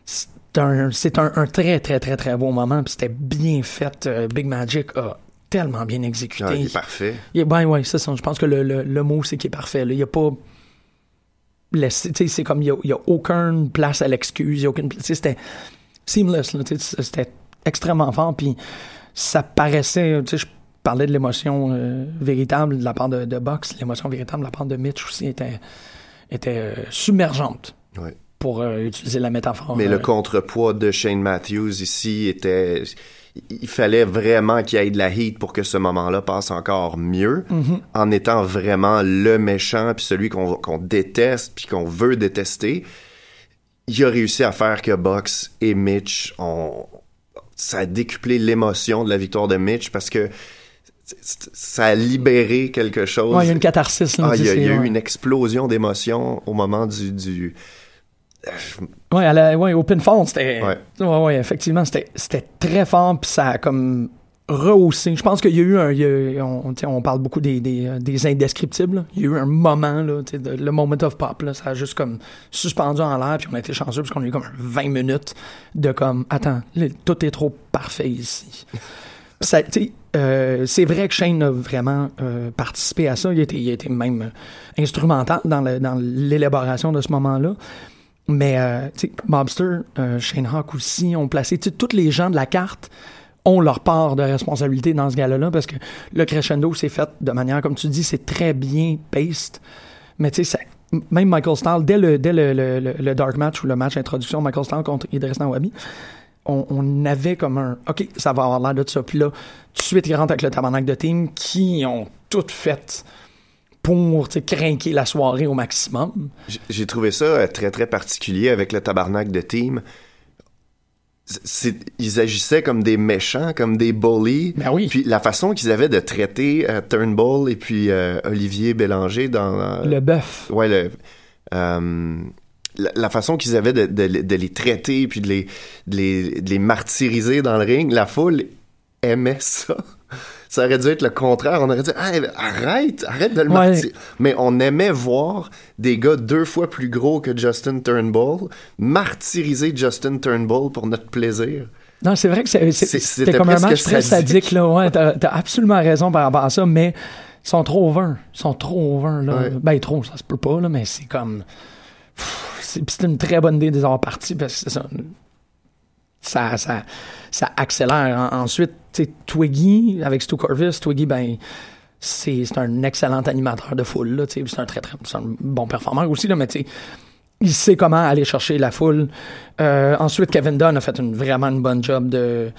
C'est un, c'est un, un très, très, très, très beau moment. Puis c'était bien fait. Euh, Big Magic a tellement bien exécuté. ah, il est parfait. Il est- ben ouais, c'est ça. Je pense que le, le, le mot, c'est qu'il est parfait. là. Il n'y a pas. c'est comme il n'y a, a aucune place à l'excuse. Il y a aucune C'était seamless. C'était extrêmement fort. Puis ça paraissait. tu sais, Je parlais de l'émotion euh, véritable de la part de, de Box. L'émotion véritable de la part de Mitch aussi était, était euh, submergente. Ouais. Pour euh, utiliser la métaphore. Mais euh, le contrepoids de Shane Matthews ici était. il fallait vraiment qu'il y ait de la heat pour que ce moment-là passe encore mieux, Mhm. en étant vraiment le méchant, puis celui qu'on qu'on déteste, puis qu'on veut détester. Il a réussi à faire que Box et Mitch ont... Ça a décuplé l'émotion de la victoire de Mitch parce que ça a libéré quelque chose. Ouais, il y a une catharsis, là, Ah, il y a, c'est- il y a eu une explosion d'émotions au moment du... du... Ouais, à la, ouais, au pinfall, c'était. Ouais. Ouais, ouais, effectivement, c'était, c'était très fort, puis ça a comme rehaussé. Je pense qu'il y a eu un. on, parle beaucoup des, euh, des indescriptibles. Il y a eu un moment, là, le moment of pop, ça a juste comme suspendu en l'air, puis on a été chanceux parce qu'on a eu comme un 20 minutes de comme, attends, là, tout est trop parfait ici. Euh, c'est vrai que Shane a vraiment euh, participé à ça. Il a été, il été même instrumental dans, l'élaboration de ce moment-là. Mais, tu Mobster, Shane Hawk aussi ont placé, tous les gens de la carte ont leur part de responsabilité dans ce gala-là parce que le crescendo s'est fait de manière, comme tu dis, c'est très bien paced. Mais tu sais, même Michael Stahl, dès le, dès le, le- le- Dark Match ou le match introduction, Michael Stahl contre Idris Nawabi, on, avait comme un OK, ça va avoir l'air de ça. Puis là, tout de suite, ils rentrent avec le tabarnak de team qui ont tout fait pour craquer la soirée au maximum. J'ai trouvé ça euh, très, très particulier avec le tabarnak de team. C'est- ils agissaient comme des méchants, comme des bullies. Ben oui. Puis la façon qu'ils avaient de traiter euh, Turnbull et puis euh, Olivier Bélanger dans... euh, Le bœuf. Ouais, le... la, la façon qu'ils avaient de, de- de les traiter puis de les, de, les, de les martyriser dans le ring, la foule aimait ça. Ça aurait dû être le contraire. On aurait dit Hey, arrête, arrête de le Ouais. martyriser. Mais on aimait voir des gars deux fois plus gros que Justin Turnbull martyriser Justin Turnbull pour notre plaisir. Non, c'est vrai que c'était comme un match très sadique. sadique, là. Ouais, t'as, t'as absolument raison par rapport à ça, mais ils sont trop over. Ils sont trop over, là. Ouais. Ben, trop, ça se peut pas, là, mais c'est comme. C'est, une très bonne idée de les avoir partis parce que c'est ça. Ça, ça, ça accélère. En- ensuite, Twiggy, avec Stu Corvus, Twiggy, ben, c'est, un excellent animateur de foule. C'est un très, très, bon performeur aussi, là, mais il sait comment aller chercher la foule. Euh, ensuite, Kevin Dunn a fait une, vraiment une bonne job de.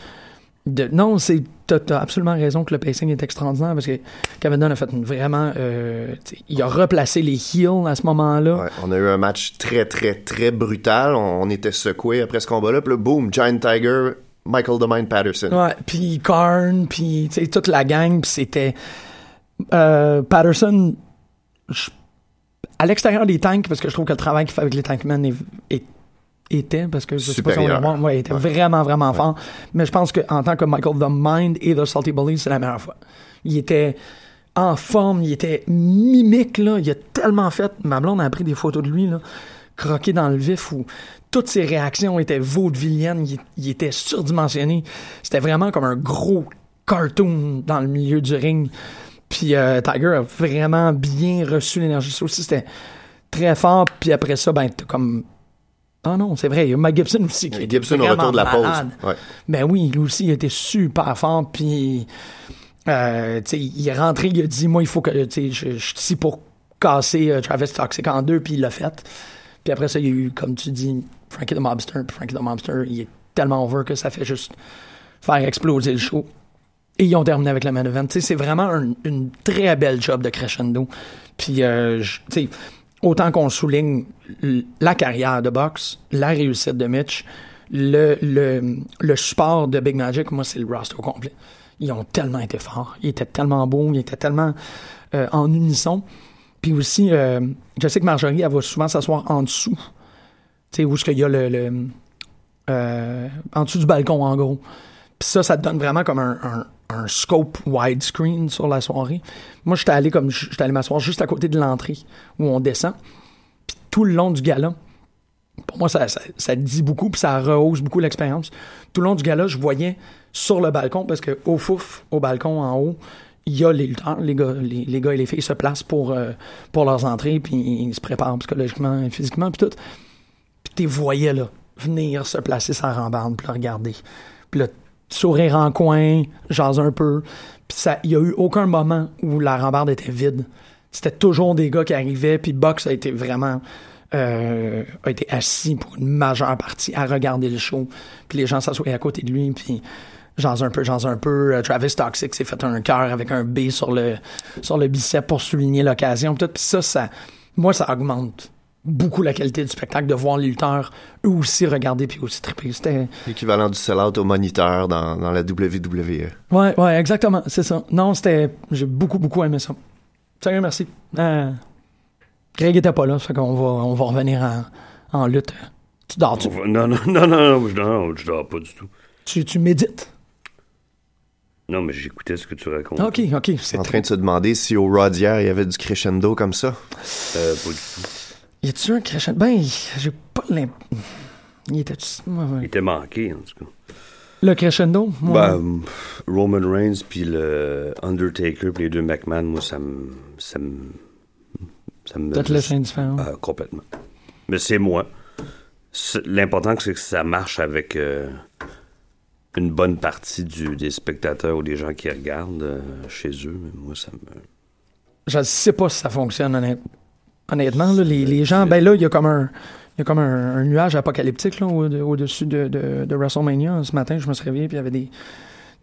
De non, c'est. T'as, t'as absolument raison que le pacing est extraordinaire parce que Kevin Dunn a fait une vraiment. euh, il a replacé les heels à ce moment-là. Ouais, on a eu un match très, très, très brutal. On, on était secoués après ce combat-là. Puis là, boom, Giant Tiger, Michael the Mind Patterson. Ouais, puis Karn, puis toute la gang, puis c'était euh, Patterson à l'extérieur des tanks, parce que je trouve que le travail qu'il fait avec les tankmen est, est- était, parce que je sais pas si on le voit, ouais, il était vraiment, vraiment fort. Mais je pense qu'en tant que Michael The Mind et The Salty Bully, c'est la meilleure fois. Il était en forme, il était mimique, là. Il a tellement fait. Ma blonde a pris des photos de lui, là, croqué dans le vif, où toutes ses réactions étaient vaudevilliennes. Il, il était surdimensionné. C'était vraiment comme un gros cartoon dans le milieu du ring. Puis euh, Tiger a vraiment bien reçu l'énergie. Ça aussi, c'était très fort. Puis après ça, ben, comme. Ah non, c'est vrai. Il y a Mike Gibson aussi. Qui Gibson au retour de la pause. Ouais. Ben oui, lui aussi, il était super fort. Puis, euh, tu sais, il est rentré, il a dit, moi, il faut que, tu sais, je, je suis ici pour casser euh, Travis Toxic en deux, puis il l'a fait. Puis après ça, il y a eu, comme tu dis, Frankie the Mobster. Puis Frankie the Mobster, il est tellement over que ça fait juste faire exploser le show. Et ils ont terminé avec le main event. Tu sais, c'est vraiment un- une très belle job de crescendo. Puis, euh, tu sais, autant qu'on souligne la carrière de boxe, la réussite de Mitch, le, le, le support de Big Magic, moi, c'est le roster au complet. Ils ont tellement été forts. Ils étaient tellement beaux. Ils étaient tellement euh, en unisson. Puis aussi, euh, je sais que Marjorie, elle va souvent s'asseoir en dessous. Tu sais, où est-ce qu'il y a le... le euh, en dessous du balcon, en gros. Puis ça, ça te donne vraiment comme un, un, scope widescreen sur la soirée. Moi, j'étais allé comme j'étais allé m'asseoir juste à côté de l'entrée où on descend. Puis tout le long du gala, pour moi, ça, ça, dit beaucoup, puis ça rehausse beaucoup l'expérience. Tout le long du gala, je voyais sur le balcon, parce que au fouf, au balcon en haut, il y a les lutteurs, les gars, les, les gars et les filles se placent pour, euh, pour leurs entrées, puis ils se préparent psychologiquement et physiquement, puis tout. Puis tu les voyais, là, venir se placer sans rambarde, puis le regarder. Puis là, sourire en coin, jaser un peu. Puis il y a eu aucun moment où la rambarde était vide. C'était toujours des gars qui arrivaient, puis Box a été vraiment euh, a été assis pour une majeure partie à regarder le show. Puis les gens s'assoyaient à côté de lui, puis J'en un peu, j'en un peu. Euh, Travis Toxic s'est fait un cœur avec un B sur le sur le bicep pour souligner l'occasion. Puis ça, ça, moi, ça augmente beaucoup la qualité du spectacle de voir les lutteurs eux aussi regarder puis aussi triper. C'était l'équivalent du sell-out au moniteur dans, dans la WWE. Ouais, ouais, exactement, c'est ça. Non, c'était j'ai beaucoup beaucoup aimé ça. Sérieux, merci. Euh, Greg était pas là, ça fait qu'on va on va revenir en, en lutte. Tu dors tu Non non non non, non, je, non, je dors pas du tout. Tu, tu médites? Non, mais j'écoutais ce que tu racontes. OK, OK. en train de se demander si au Raw d'hier, il y avait du crescendo comme ça. Euh, pas du tout. Y a-tu un crescendo? Ben, j'ai pas l'impression. Il était... Il était manqué, en tout cas. Le crescendo? Moi... Ben, Roman Reigns puis le Undertaker puis les deux McMahon, moi, ça me... Ça me... Ça me... Peut-être laissé indifférent. Euh, complètement. Mais c'est moi. L'important, c'est que ça marche avec euh, une bonne partie du, des spectateurs ou des gens qui regardent euh, chez eux. Mais moi, ça me... Je sais pas si ça fonctionne, honnêtement honnêtement, les, les, gens, ben là, il y a comme un. Il y a comme un, nuage apocalyptique là, au-dessus de, de, de, WrestleMania. Ce matin, je me suis réveillé, puis il y avait des,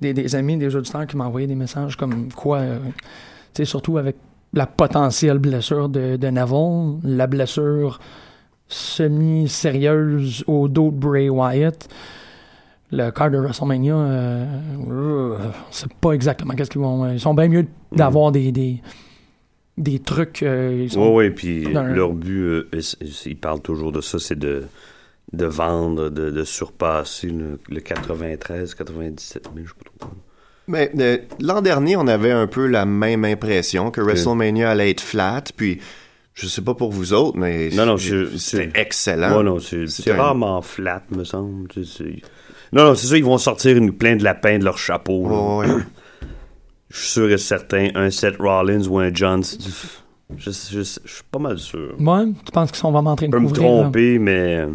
des, des amis, des auditeurs qui m'envoyaient des messages comme quoi, euh, tu sais, surtout avec la potentielle blessure de, de Neville, la blessure semi-sérieuse au dos de Bray Wyatt, le card de WrestleMania, euh, euh c'est pas exactement qu'est-ce qu'ils vont. Ils sont bien mieux d'avoir des, des des trucs. Euh, oui, oui, puis leur but, euh, ils parlent toujours de ça, c'est de, de vendre, de, de surpasser le, 93, 97 000, je sais pas trop. Mais euh, l'an dernier, on avait un peu la même impression que WrestleMania allait être flat, puis je sais pas pour vous autres, mais non, non, c'est excellent. non, c'est rarement flat, me semble. Non, non, c'est ça, ils vont sortir une, plein de lapins de leur chapeau. Oh, je suis sûr et certain, un Seth Rollins ou un John. Je, suis pas mal sûr. Ouais, tu penses qu'ils sont vraiment en train de Je peux me tromper, mais euh,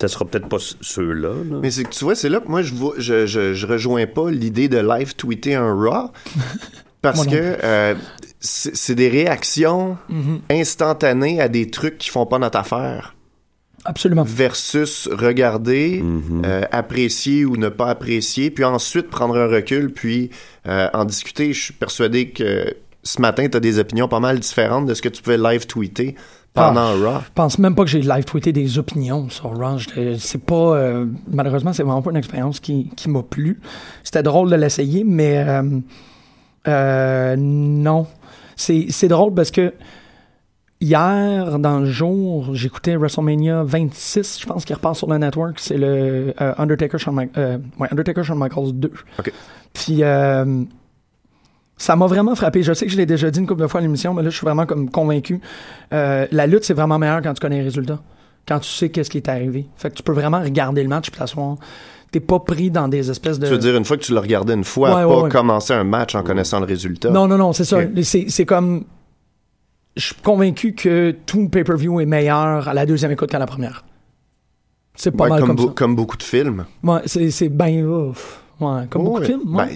ça sera peut-être pas ceux-là. Mais c'est que tu vois, c'est là que moi, je, je, je, je rejoins pas l'idée de live tweeter un Raw. Parce que euh, c'est des réactions mm-hmm. instantanées à des trucs qui font pas notre affaire. Absolument. Versus regarder, mhm. euh, apprécier ou ne pas apprécier, puis ensuite prendre un recul, puis euh, en discuter. Je suis persuadé que ce matin, tu as des opinions pas mal différentes de ce que tu pouvais live tweeter pendant ah, Raw. Je pense même pas que j'ai live tweeté des opinions sur Raw. C'est pas. Euh, malheureusement, c'est vraiment pas une expérience qui, qui m'a plu. C'était drôle de l'essayer, mais non. C'est drôle parce que Hier, dans le jour, j'écoutais WrestleMania 26, je pense qu'il repart sur le network. C'est le euh, Undertaker, Shawn euh, Undertaker Shawn Michaels 2. Puis, euh, ça m'a vraiment frappé. Je sais que je l'ai déjà dit une couple de fois à l'émission, mais là, je suis vraiment comme convaincu. la lutte, c'est vraiment meilleur quand tu connais les résultats. Quand tu sais qu'est-ce qui est arrivé. Fait que tu peux vraiment regarder le match puis t'asseoir t'es pas pris dans des espèces de. Tu veux dire une fois que tu l'as regardé une fois, pas commencer un match en connaissant le résultat. Non, non, non, c'est ça. C'est comme je suis convaincu que tout pay-per-view est meilleur à la deuxième écoute qu'à la première. C'est pas mal comme, ça. Comme beaucoup de films. Ouais, c'est bien... Ouais, comme beaucoup de films. Ben,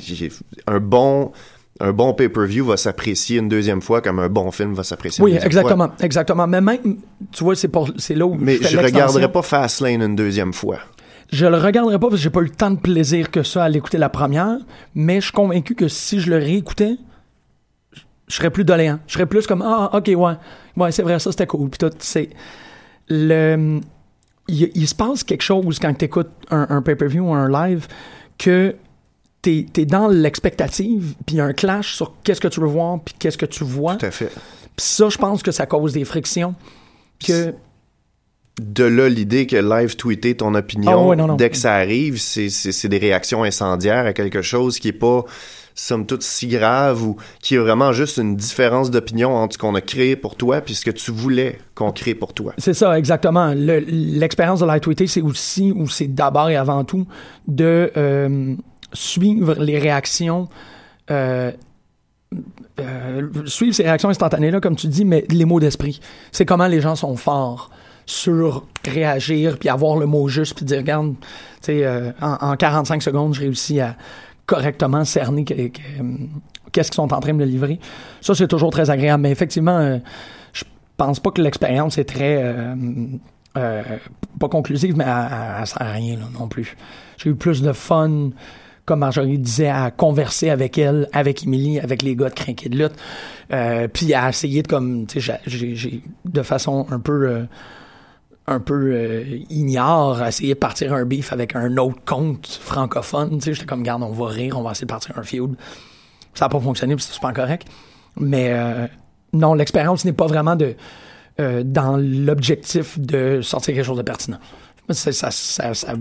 un bon un bon pay-per-view va s'apprécier une deuxième fois comme un bon film va s'apprécier oui, une deuxième exactement, fois. exactement. Mais même, tu vois, c'est c'est là où Mais je, ne regarderai pas Fastlane une deuxième fois. Je le regarderai pas parce que j'ai pas eu temps de plaisir que ça à l'écouter la première, mais je suis convaincu que si je le réécoutais, je serais plus doléant. Je serais plus comme ah ok ouais ouais c'est vrai ça c'était cool puis tout c'est le il, se passe quelque chose quand tu écoutes un, pay-per-view ou un live que t'es es dans l'expectative puis il y a un clash sur qu'est-ce que tu veux voir puis qu'est-ce que tu vois. Tout à fait. Puis ça je pense que ça cause des frictions que de là l'idée que live tweeter ton opinion ah dès que ça arrive, c'est des réactions incendiaires à quelque chose qui est pas somme toute si grave ou qui est vraiment juste une différence d'opinion entre ce qu'on a créé pour toi puis ce que tu voulais qu'on crée pour toi. C'est ça, exactement. L'expérience de live tweeter, c'est aussi, ou c'est d'abord et avant tout, de euh, suivre les réactions. Euh, euh, suivre ces réactions instantanées-là, comme tu dis, mais les mots d'esprit. C'est comment les gens sont forts sur réagir, puis avoir le mot juste, puis dire, regarde, tu sais, en, en, 45 secondes, je réussis à correctement cerner qu'est-ce qu'ils sont en train de livrer. Ça, c'est toujours très agréable. Mais effectivement, euh, je pense pas que l'expérience est très... Euh, euh, pas conclusive, mais à rien non plus. J'ai eu plus de fun comme Marjorie disait, à converser avec elle, avec Emily, avec les gars de Crinqué de lutte, euh, puis à essayer de comme, de façon un peu, un peu euh, ignore, essayer de partir un beef avec un autre compte francophone, tu sais, j'étais comme, garde, on va rire, on va essayer de partir un feud. Ça n'a pas fonctionné, c'est super correct. Mais euh, non, l'expérience n'est pas vraiment de euh, dans l'objectif de sortir quelque chose de pertinent.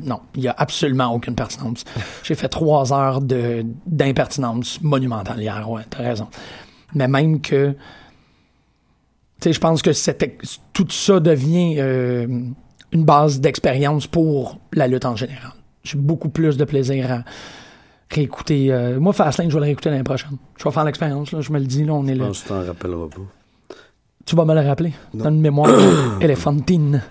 Non, il n'y a absolument aucune pertinence. J'ai fait trois heures d'impertinence monumentale hier, ouais, t'as raison. Mais même que, je pense que tout ça devient euh, une base d'expérience pour la lutte en général. J'ai beaucoup plus de plaisir à réécouter. euh, moi, Fastlane, je vais le réécouter l'année prochaine. Je vais faire l'expérience, là, je me le dis, là, on est Je là. tu t'en rappelleras pas. Tu vas me le rappeler. Dans une mémoire éléphantine.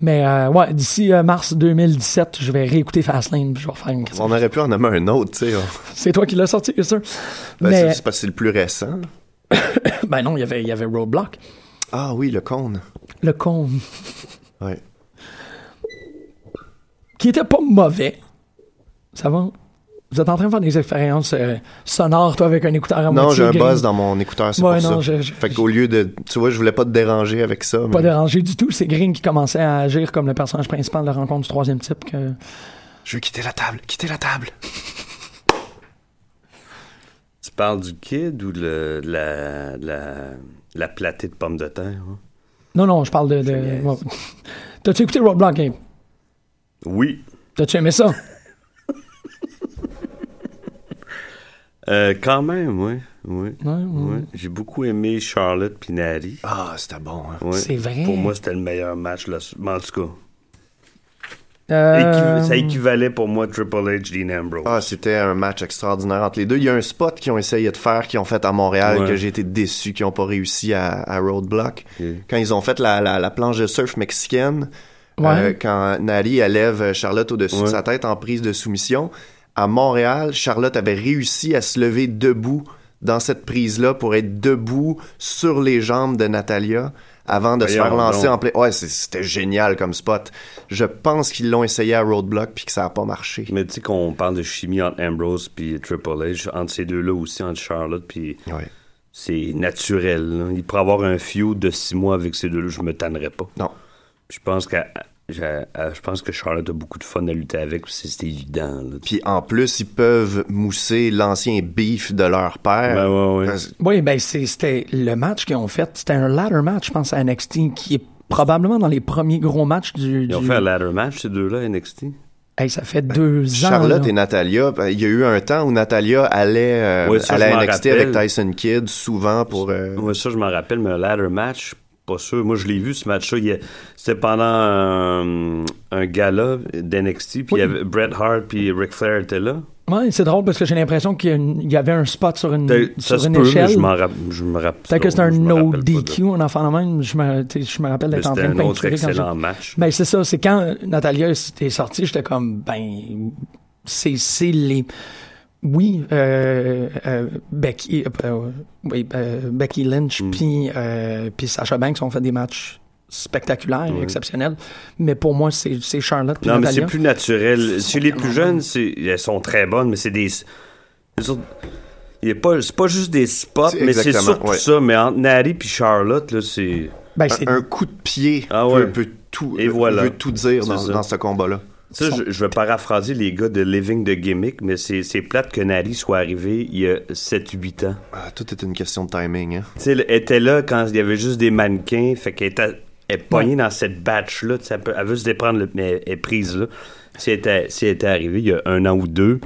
Mais euh, ouais, d'ici euh, mars 2017, je vais réécouter Fastlane. puis Je vais faire une On aurait pu en nommer un autre, tu sais. C'est toi qui l'as sorti, bien sûr. Ben, Mais c'est- C'est parce que c'est le plus récent. ben non, il y avait, il y avait Roadblock. Ah oui, le cône. Le con. Ouais. Qui était pas mauvais. Ça va? Vous êtes en train de faire des expériences euh, sonores, toi, avec un écouteur à Non, j'ai un buzz dans mon écouteur, c'est Ouais, pour non, ça. je- je- fait qu'au lieu de... Tu vois, je voulais pas te déranger avec ça. Pas mais- dérangé du tout. C'est Green qui commençait à agir comme le personnage principal de la rencontre du troisième type. Que... Je veux quitter la table, quitter la table. Tu parles du kid ou de la, la, la platée de pommes de terre? hein? Non, non, je parle de... T'as-tu écouté Roadblock, Gabe? Oui. T'as-tu aimé ça? Euh, quand même, oui. oui. Ouais, ouais. oui. J'ai beaucoup aimé Charlotte puis Natty. Ah, c'était bon. hein. Ouais. C'est vrai. Pour moi, c'était le meilleur match. Là. Mais en tout cas, Euh, ça équivalait pour moi Triple H, Dean Ambrose. Ah, c'était un match extraordinaire entre les deux. Il y a un spot qu'ils ont essayé de faire, qu'ils ont fait à Montréal, Ouais. que j'ai été déçu, qu'ils n'ont pas réussi à, à Roadblock. Quand ils ont fait la, la, la planche de surf mexicaine, Ouais. euh, quand Nali elle lève Charlotte au-dessus de sa tête en prise de soumission, à Montréal, Charlotte avait réussi à se lever debout dans cette prise-là pour être debout sur les jambes de Natalia avant de se faire lancer en play. Ouais, c'était génial comme spot. Je pense qu'ils l'ont essayé à Roadblock puis que ça a pas marché. Mais tu sais qu'on parle de chimie entre Ambrose puis Triple H, entre ces deux-là aussi, entre Charlotte puis Ouais. c'est naturel. là. Il pourrait avoir un feud de six mois avec ces deux-là, je me tannerais pas. Non. Je pense que je pense que Charlotte a beaucoup de fun à lutter avec, c'est évident. là. Puis en plus, ils peuvent mousser l'ancien beef de leur père. Ben ouais, Oui, ben c'était le match qu'ils ont fait. C'était un ladder match, je pense, à NXT, qui est probablement dans les premiers gros matchs du. Ils ont du- fait un ladder match, ces deux-là, à NXT. Hey, ça fait deux ans. Charlotte là. et Natalia, ben, il y a eu un temps où Natalia allait, euh, Ouais, ça, allait à NXT rappelle. avec Tyson Kidd souvent pour... euh, Ouais, ça, je m'en rappelle, mais un ladder match, pas sûr. Moi, je l'ai vu, ce match-là. C'était pendant un, un gala d'NXT, puis il y avait Bret Hart puis Ric Flair étaient là. Ouais, c'est drôle parce que j'ai l'impression qu'il y, avait un spot sur une, Ça sur une peut, mais échelle. rapp- je me rappelle. Peut-être que c'est un no DQ, un enfant de même. Je me, je me rappelle Mais d'être en C'était train de un autre peinturer quand excellent match. Ben, c'est ça. C'est quand Natalia était sortie, j'étais comme, ben, c'est, c'est les. Oui, euh, euh, Becky, euh, oui, euh, Becky Lynch Mm. puis euh, puis Sasha Banks ont fait des matchs spectaculaires, Ouais. exceptionnels. Mais pour moi, c'est, c'est Charlotte puis Non, mais Natalia. c'est plus naturel. Chez les plus jeunes, c'est, elles sont très bonnes, mais c'est des. il est pas, c'est pas juste des spots, mais c'est surtout ouais. ça. Mais entre Natty puis Charlotte, là, c'est. Ben, un, un coup de pied Ah peut, ouais. peut tout, Et voilà. veut tout dire dans, dans ce combat-là. Ça, je, je vais paraphraser les gars de Living the Gimmick, mais c'est, plate que Natty soit arrivé il y a 7-8 ans. Ah, tout est une question de timing. Hein. Tu sais, elle était là quand il y avait juste des mannequins, fait qu'elle était elle est pognée dans cette batch-là, elle, veut se déprendre, le- mais elle est prise là. Si elle était, si elle était arrivée il y a un an ou deux,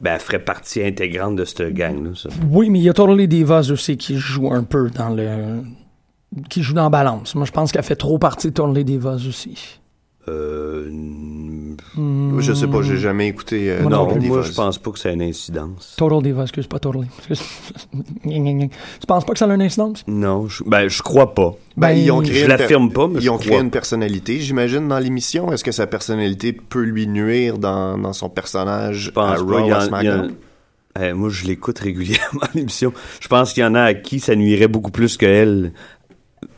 ben elle ferait partie intégrante de cette gang-là. Oui, mais il y a Totally Divas aussi qui joue un peu dans le. qui joue dans la balance. Moi, je pense qu'elle fait trop partie de Totally Divas aussi. Euh, Je sais pas, j'ai jamais écouté euh, non, Totally moi Divas. je pense pas que ça a une incidence. Total Divas, excuse, pas. Excuse. Gna. tu penses pas que ça a une incidence? Non, je, ben je crois pas. Ben, ils ont Ben, créé je l'affirme pas, mais Ils je ont créé une personnalité, j'imagine, dans l'émission. Est-ce que sa personnalité peut lui nuire dans, dans son personnage Je pense à. Raw à SmackDown? Eh, moi, je l'écoute régulièrement l'émission. Je pense qu'il y en a à qui ça nuirait beaucoup plus que elle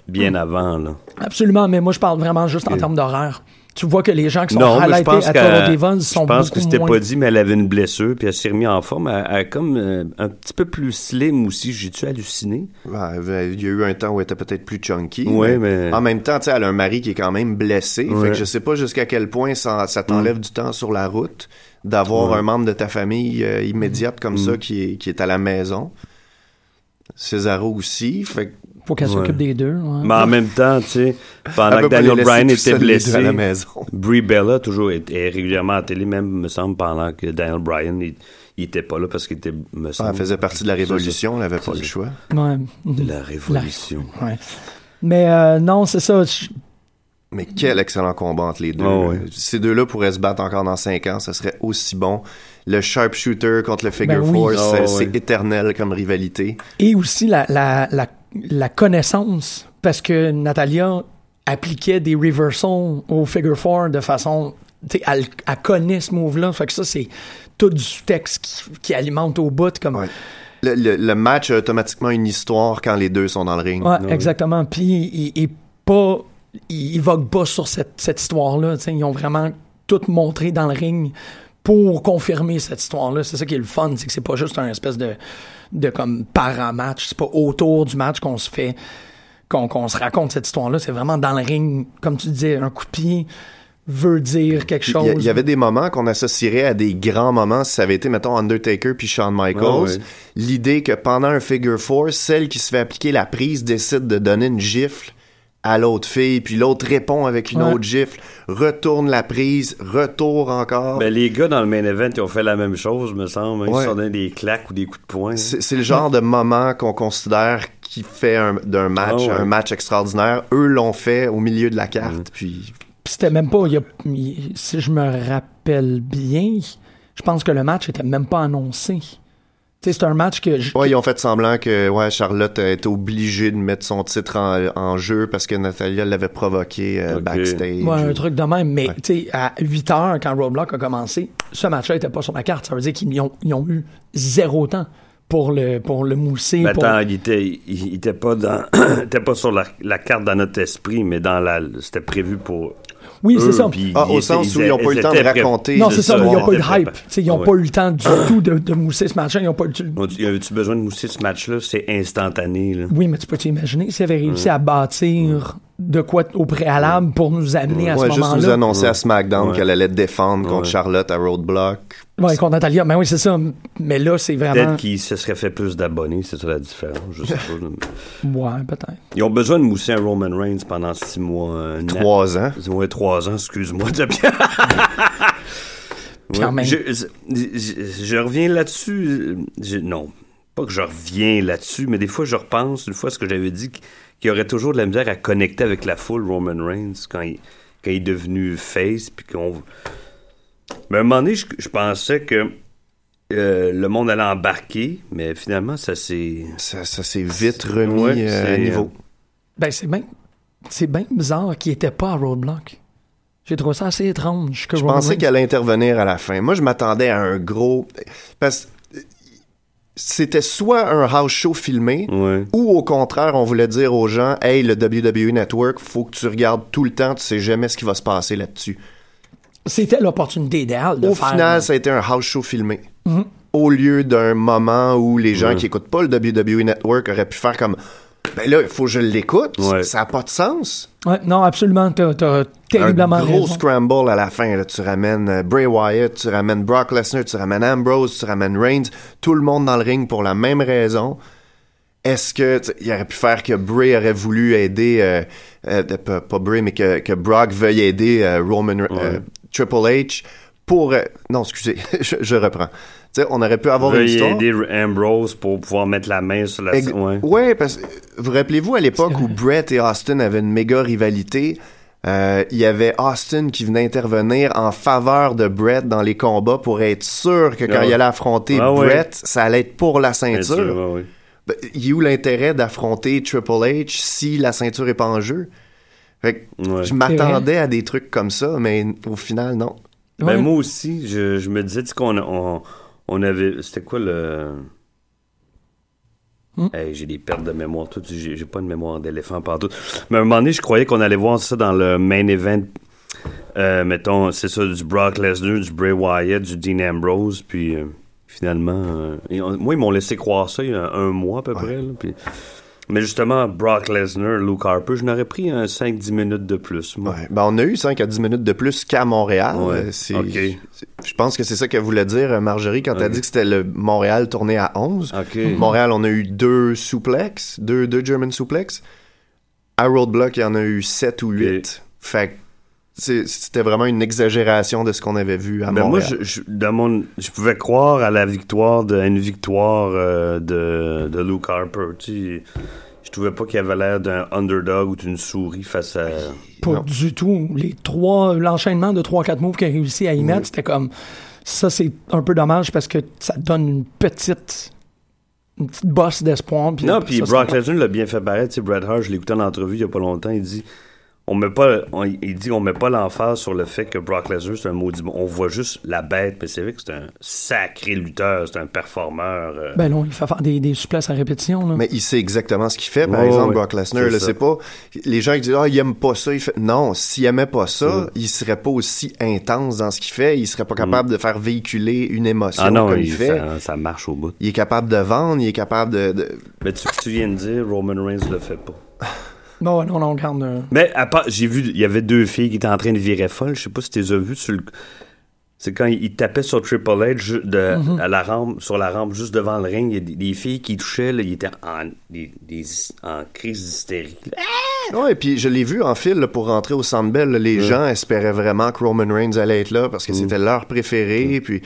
bien avant là. Absolument, mais moi, je parle vraiment juste en termes d'horaire. Tu vois que les gens qui sont Non, mais je highlightés pense à qu'elle- Total Divas je sont pense que c'était moins... pas dit, mais elle avait une blessure, puis elle s'est remise en forme. Elle, elle est comme euh, un petit peu plus slim aussi. J'ai-tu halluciné? Ouais, il y a eu un temps où elle était peut-être plus chunky. Ouais, mais- En même temps, tu sais, elle a un mari qui est quand même blessé. Fait Ouais. que je sais pas jusqu'à quel point ça, ça t'enlève du temps sur la route d'avoir un membre de ta famille euh, immédiate comme ça qui est, qui est à la maison. Césaro aussi. Fait que Faut qu'elle Ouais. s'occupe des deux. ouais. Mais en même temps, tu sais, pendant que Daniel Bryan était blessé, à la maison. Brie Bella toujours est, est régulièrement à la télé, même me semble pendant que Daniel Bryan il, il était pas là parce qu'il était me semble, elle faisait partie de la révolution, elle avait pas le choix. Ouais. de la révolution. Ouais. Mais euh, non, c'est ça. je- Mais quel excellent combat entre les deux. Ah ouais. Ces deux-là pourraient se battre encore dans cinq ans, ça serait aussi bon. Le sharpshooter contre le figure Ben oui. four, c'est Ah c'est ouais. éternel comme rivalité. Et aussi la, la, la, la connaissance, parce que Natalia appliquait des reversals au figure four de façon... tu sais, Elle, elle connaît ce move-là. Fait que ça, c'est tout du texte qui, qui alimente au bout. Comme, Ouais. Le, le- le match a automatiquement une histoire quand les deux sont dans le ring. Ouais, exactement. Puis il, il est pas, il, il vogue pas sur cette, cette histoire-là. tu sais. Ils ont vraiment tout montré dans le ring pour confirmer cette histoire-là. C'est ça qui est le fun, c'est que c'est pas juste un espèce de, de comme para-match. C'est pas autour du match qu'on se fait, qu'on qu'on se raconte cette histoire-là. C'est vraiment dans le ring, comme tu disais, un coup de pied veut dire quelque Il chose. il y avait des moments qu'on associerait à des grands moments si ça avait été, mettons, Undertaker puis Shawn Michaels. L'idée que pendant un figure four, celle qui se fait appliquer la prise décide de donner une gifle à l'autre fille, puis l'autre répond avec une Ouais. autre gifle, retourne la prise, retour encore. Ben, les gars dans le main event, ils ont fait la même chose, me semble. Ils Ouais. se sont donné des claques ou des coups de poing. C'est le genre de moment qu'on considère qui fait un- d'un match Ah ouais. un match extraordinaire. Eux l'ont fait au milieu de la carte, puis Puis c'était même pas. y a- si je me rappelle bien, je pense que le match était même pas annoncé. C'est un match que. je- Ouais, ils ont fait semblant que ouais, Charlotte a été obligée de mettre son titre en, en jeu parce que Natalia l'avait provoqué euh, backstage. Ouais, un truc de même. Mais Ouais. tu sais, à 8 heures, quand Roadblock a commencé, ce match-là était pas sur la carte. Ça veut dire qu'ils ont, ils ont eu zéro temps pour le, pour le mousser. Mais pour- attends, il était, il, il était pas dans, était pas sur la, la carte dans notre esprit, mais dans la, c'était prévu pour. Oui, c'est ça. puis Ah, au sens où ils n'ont pas eu le temps de raconter. Non, c'est ça, mais ils n'ont pas eu de hype. Tu sais, ils n'ont pas eu le temps du tout de, de mousser ce match-là. Ils n'ont pas eu le- On dit, Avais-tu besoin de mousser ce match-là? C'est instantané, là. Oui, mais tu peux t'imaginer s'ils avaient réussi à bâtir de quoi au préalable pour nous amener à ce Ouais, juste moment-là. nous annoncer à SmackDown Ouais. qu'elle allait défendre contre Ouais. Charlotte à Roadblock. Ouais, contre Natalia. Mais oui, c'est ça. Mais là, c'est vraiment. Peut-être qu'ils se seraient fait plus d'abonnés, c'est ça la différence. Je sais pas. Ouais, peut-être. Ils ont besoin de mousser un Roman Reigns pendant six mois. Trois ans. Ouais, trois ans, excuse-moi. Ouais, je, je- je reviens là-dessus. non, pas que je reviens là-dessus, mais des fois, je repense, une fois, ce que j'avais dit, qu'il y aurait toujours de la misère à connecter avec la foule Roman Reigns quand il, quand il est devenu face, puis qu'on... Mais à un moment donné, je, je pensais que euh, le monde allait embarquer, mais finalement, ça s'est... Ça, ça s'est vite remis Ouais, euh, à niveau. Ben, c'est bien. C'est bien bizarre qu'il était pas à Roadblock. J'ai trouvé ça assez étrange que Je Roman pensais Reigns- qu'elle allait intervenir à la fin. Moi, je m'attendais à un gros... Parce que c'était soit un house show filmé, Ouais. ou au contraire, on voulait dire aux gens, « Hey, le WWE Network, faut que tu regardes tout le temps, tu sais jamais ce qui va se passer là-dessus. C'était l'opportunité idéale » de Au faire. final, ça a été un house show filmé. Mhm. Au lieu d'un moment où les gens Ouais. qui écoutent pas le WWE Network auraient pu faire comme... Ben là, il faut que je l'écoute. Ouais. Ça n'a pas de sens. Ouais, non, absolument. T'as, t'as terriblement un gros raison. scramble à la fin. Là. Tu ramènes euh, Bray Wyatt, tu ramènes Brock Lesnar, tu ramènes Ambrose, tu ramènes Reigns, tout le monde dans le ring pour la même raison. Est-ce que il aurait pu faire que Bray aurait voulu aider euh, euh, pas, pas Bray mais que, que Brock veuille aider euh, Roman euh, Triple H pour euh, non excusez je, je reprends tu sais on aurait pu avoir une histoire aider Ambrose pour pouvoir mettre la main sur la... Ex- Ouais. ouais, parce que vous rappelez-vous à l'époque où Brett et Austin avaient une méga rivalité, euh, il y avait Austin qui venait intervenir en faveur de Brett dans les combats pour être sûr que quand Ah. il allait affronter Ah ouais. Brett, ça allait être pour la Bien ceinture. sûr, ouais, ouais. Ben, il y a eu l'intérêt d'affronter Triple H si la ceinture est pas en jeu. Fait que Ouais. je m'attendais à des trucs comme ça, mais au final, non. Ben, moi aussi, je, je me disais qu'on on, on avait. C'était quoi le? Hmm? Hey, j'ai des pertes de mémoire. Tout, j'ai, j'ai pas de mémoire d'éléphant partout. Mais à un moment donné, je croyais qu'on allait voir ça dans le main event euh, mettons, c'est ça, du Brock Lesnar, du Bray Wyatt, du Dean Ambrose, puis euh, finalement, euh, et on- moi, ils m'ont laissé croire ça il y a un mois à peu près, là, puis... Mais justement, Brock Lesnar, Luke Harper, je n'aurais pris un 5-10 minutes de plus, moi. Ouais. Ben, on a eu 5 à 10 minutes de plus qu'à Montréal. Ouais. Euh, c'est- Ok. c'est- Je pense que c'est ça qu'elle voulait dire, euh, Marjorie, quand elle a Ok. dit que c'était le Montréal tourné à 11. OK. Montréal, on a eu deux souplex, deux, deux German suplex. À Roadblock, il y en a eu 7 ou 8. Fait que c'était vraiment une exagération de ce qu'on avait vu à Ben moi, Montréal. je, je- dans mon, je pouvais croire à la victoire, de, à une victoire euh, de, de Luke Harper. Tu sais, je trouvais pas qu'il avait l'air d'un underdog ou d'une souris face à. Pas Non. du tout. Les trois, l'enchaînement de 3-4 moves qu'il a réussi à y mettre, c'était comme. Ça, c'est un peu dommage parce que ça donne une petite. Une petite bosse d'espoir. Non, puis Brock Lesnar l'a bien fait paraître. Tu sais, Bret Hart, je l'ai écouté en entrevue il y a pas longtemps. Il dit on met pas, on- il dit on met pas l'emphase sur le fait que Brock Lesnar c'est un maudit bon. On voit juste la bête, mais c'est vrai que c'est un sacré lutteur, c'est un performeur. euh. Ben non, il fait faire des, des souplesses à répétition. Là. Mais il sait exactement ce qu'il fait. Par exemple. Brock Lesnar, C'est pas. Les gens qui disent, ah, il aime pas ça. Il fait, non, s'il aimait pas ça, Mm. il serait pas aussi intense dans ce qu'il fait. Il serait pas capable de faire véhiculer une émotion ah non, comme il- il fait. ça, ça marche au bout. Il est capable de vendre, il est capable de. de- Mais tu, tu viens de dire Roman Reigns le fait pas. Non, non, non, regarde. euh, Mais à part, j'ai vu, il y avait deux filles qui étaient en train de virer folle. Je sais pas si tu les as vues sur le. C'est quand il tapait sur Triple H Mhm. à la rampe, sur la rampe juste devant le ring. Il y a des, des filles qui touchaient, là, ils étaient en, des, des- en crise d'hystérie. Ouais, et puis je l'ai vu en fil là, pour rentrer au Centre Bell. là, Les gens espéraient vraiment que Roman Reigns allait être là parce que c'était leur préféré. Puis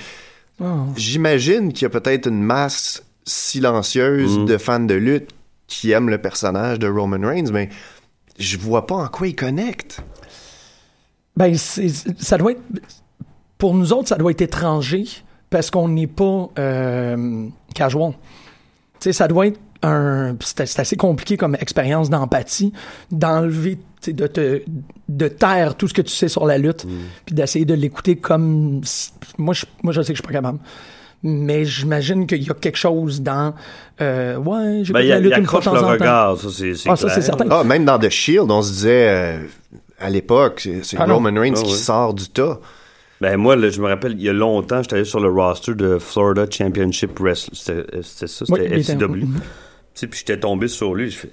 ah. j'imagine qu'il y a peut-être une masse silencieuse Mm. de fans de lutte qui aiment le personnage de Roman Reigns, mais je vois pas en quoi il connecte. Ben, ça doit être. Pour nous autres, ça doit être étranger parce qu'on n'est pas euh, casual. Tu sais, ça doit être un. C'est assez compliqué comme expérience d'empathie, d'enlever, tu sais, de te. de taire tout ce que tu sais sur la lutte, puis d'essayer de l'écouter comme. Moi je, moi, je sais que je suis pas capable. Mais j'imagine qu'il y a quelque chose dans. Euh, ouais, j'écoute Ben, il, la lutte il une fois de temps le en temps. regard, ça, c'est Ah, ça, c'est certain. Ah, même dans The Shield, on se disait euh, à l'époque, c'est Ah. Roman Reigns Ah qui ouais. sort du tas. Ben moi, là, je me rappelle, il y a longtemps, j'étais allé sur le roster de Florida Championship Wrestling. C'était c'était ça, c'était FCW. Tu sais, puis j'étais tombé sur lui, je fais...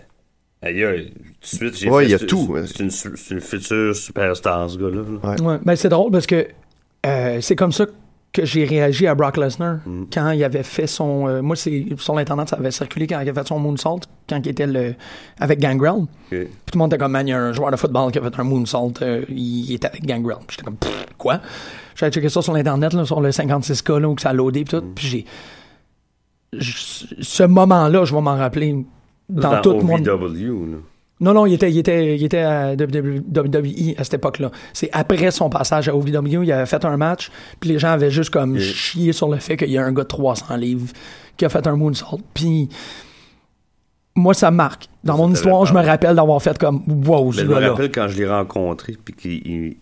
Aïe, aïe, tout de suite, j'ai Ouais, fait, il y a c'est- tout. C'est une, future superstar, ce gars-là. là. Ouais, ben c'est drôle parce que euh, c'est comme ça que j'ai réagi à Brock Lesnar Mm. quand il avait fait son. euh, moi, c'est sur l'internet, ça avait circulé quand il avait fait son moonsault, quand il était le avec Gangrel. Puis tout le monde était comme, man, il y a un joueur de football qui a fait un moonsault, euh, il était avec Gangrel. Puis j'étais comme, Pff, quoi? J'avais checké ça sur l'internet, là, sur le 56K, là, où que ça a loadé, puis tout. Mm. Puis j'ai. je- Ce moment-là, je vais m'en rappeler dans, Dans tout mon. Non, non, il était, il était, il était à WWE à cette époque-là. C'est après son passage à OVW, il avait fait un match, puis les gens avaient juste comme chié sur le fait qu'il y a un gars de 300 livres qui a fait un moonsault. Puis moi, ça marque. Dans Ça mon histoire, je me rappelle. d'avoir fait comme wow, ce je me rappelle quand je l'ai rencontré, puis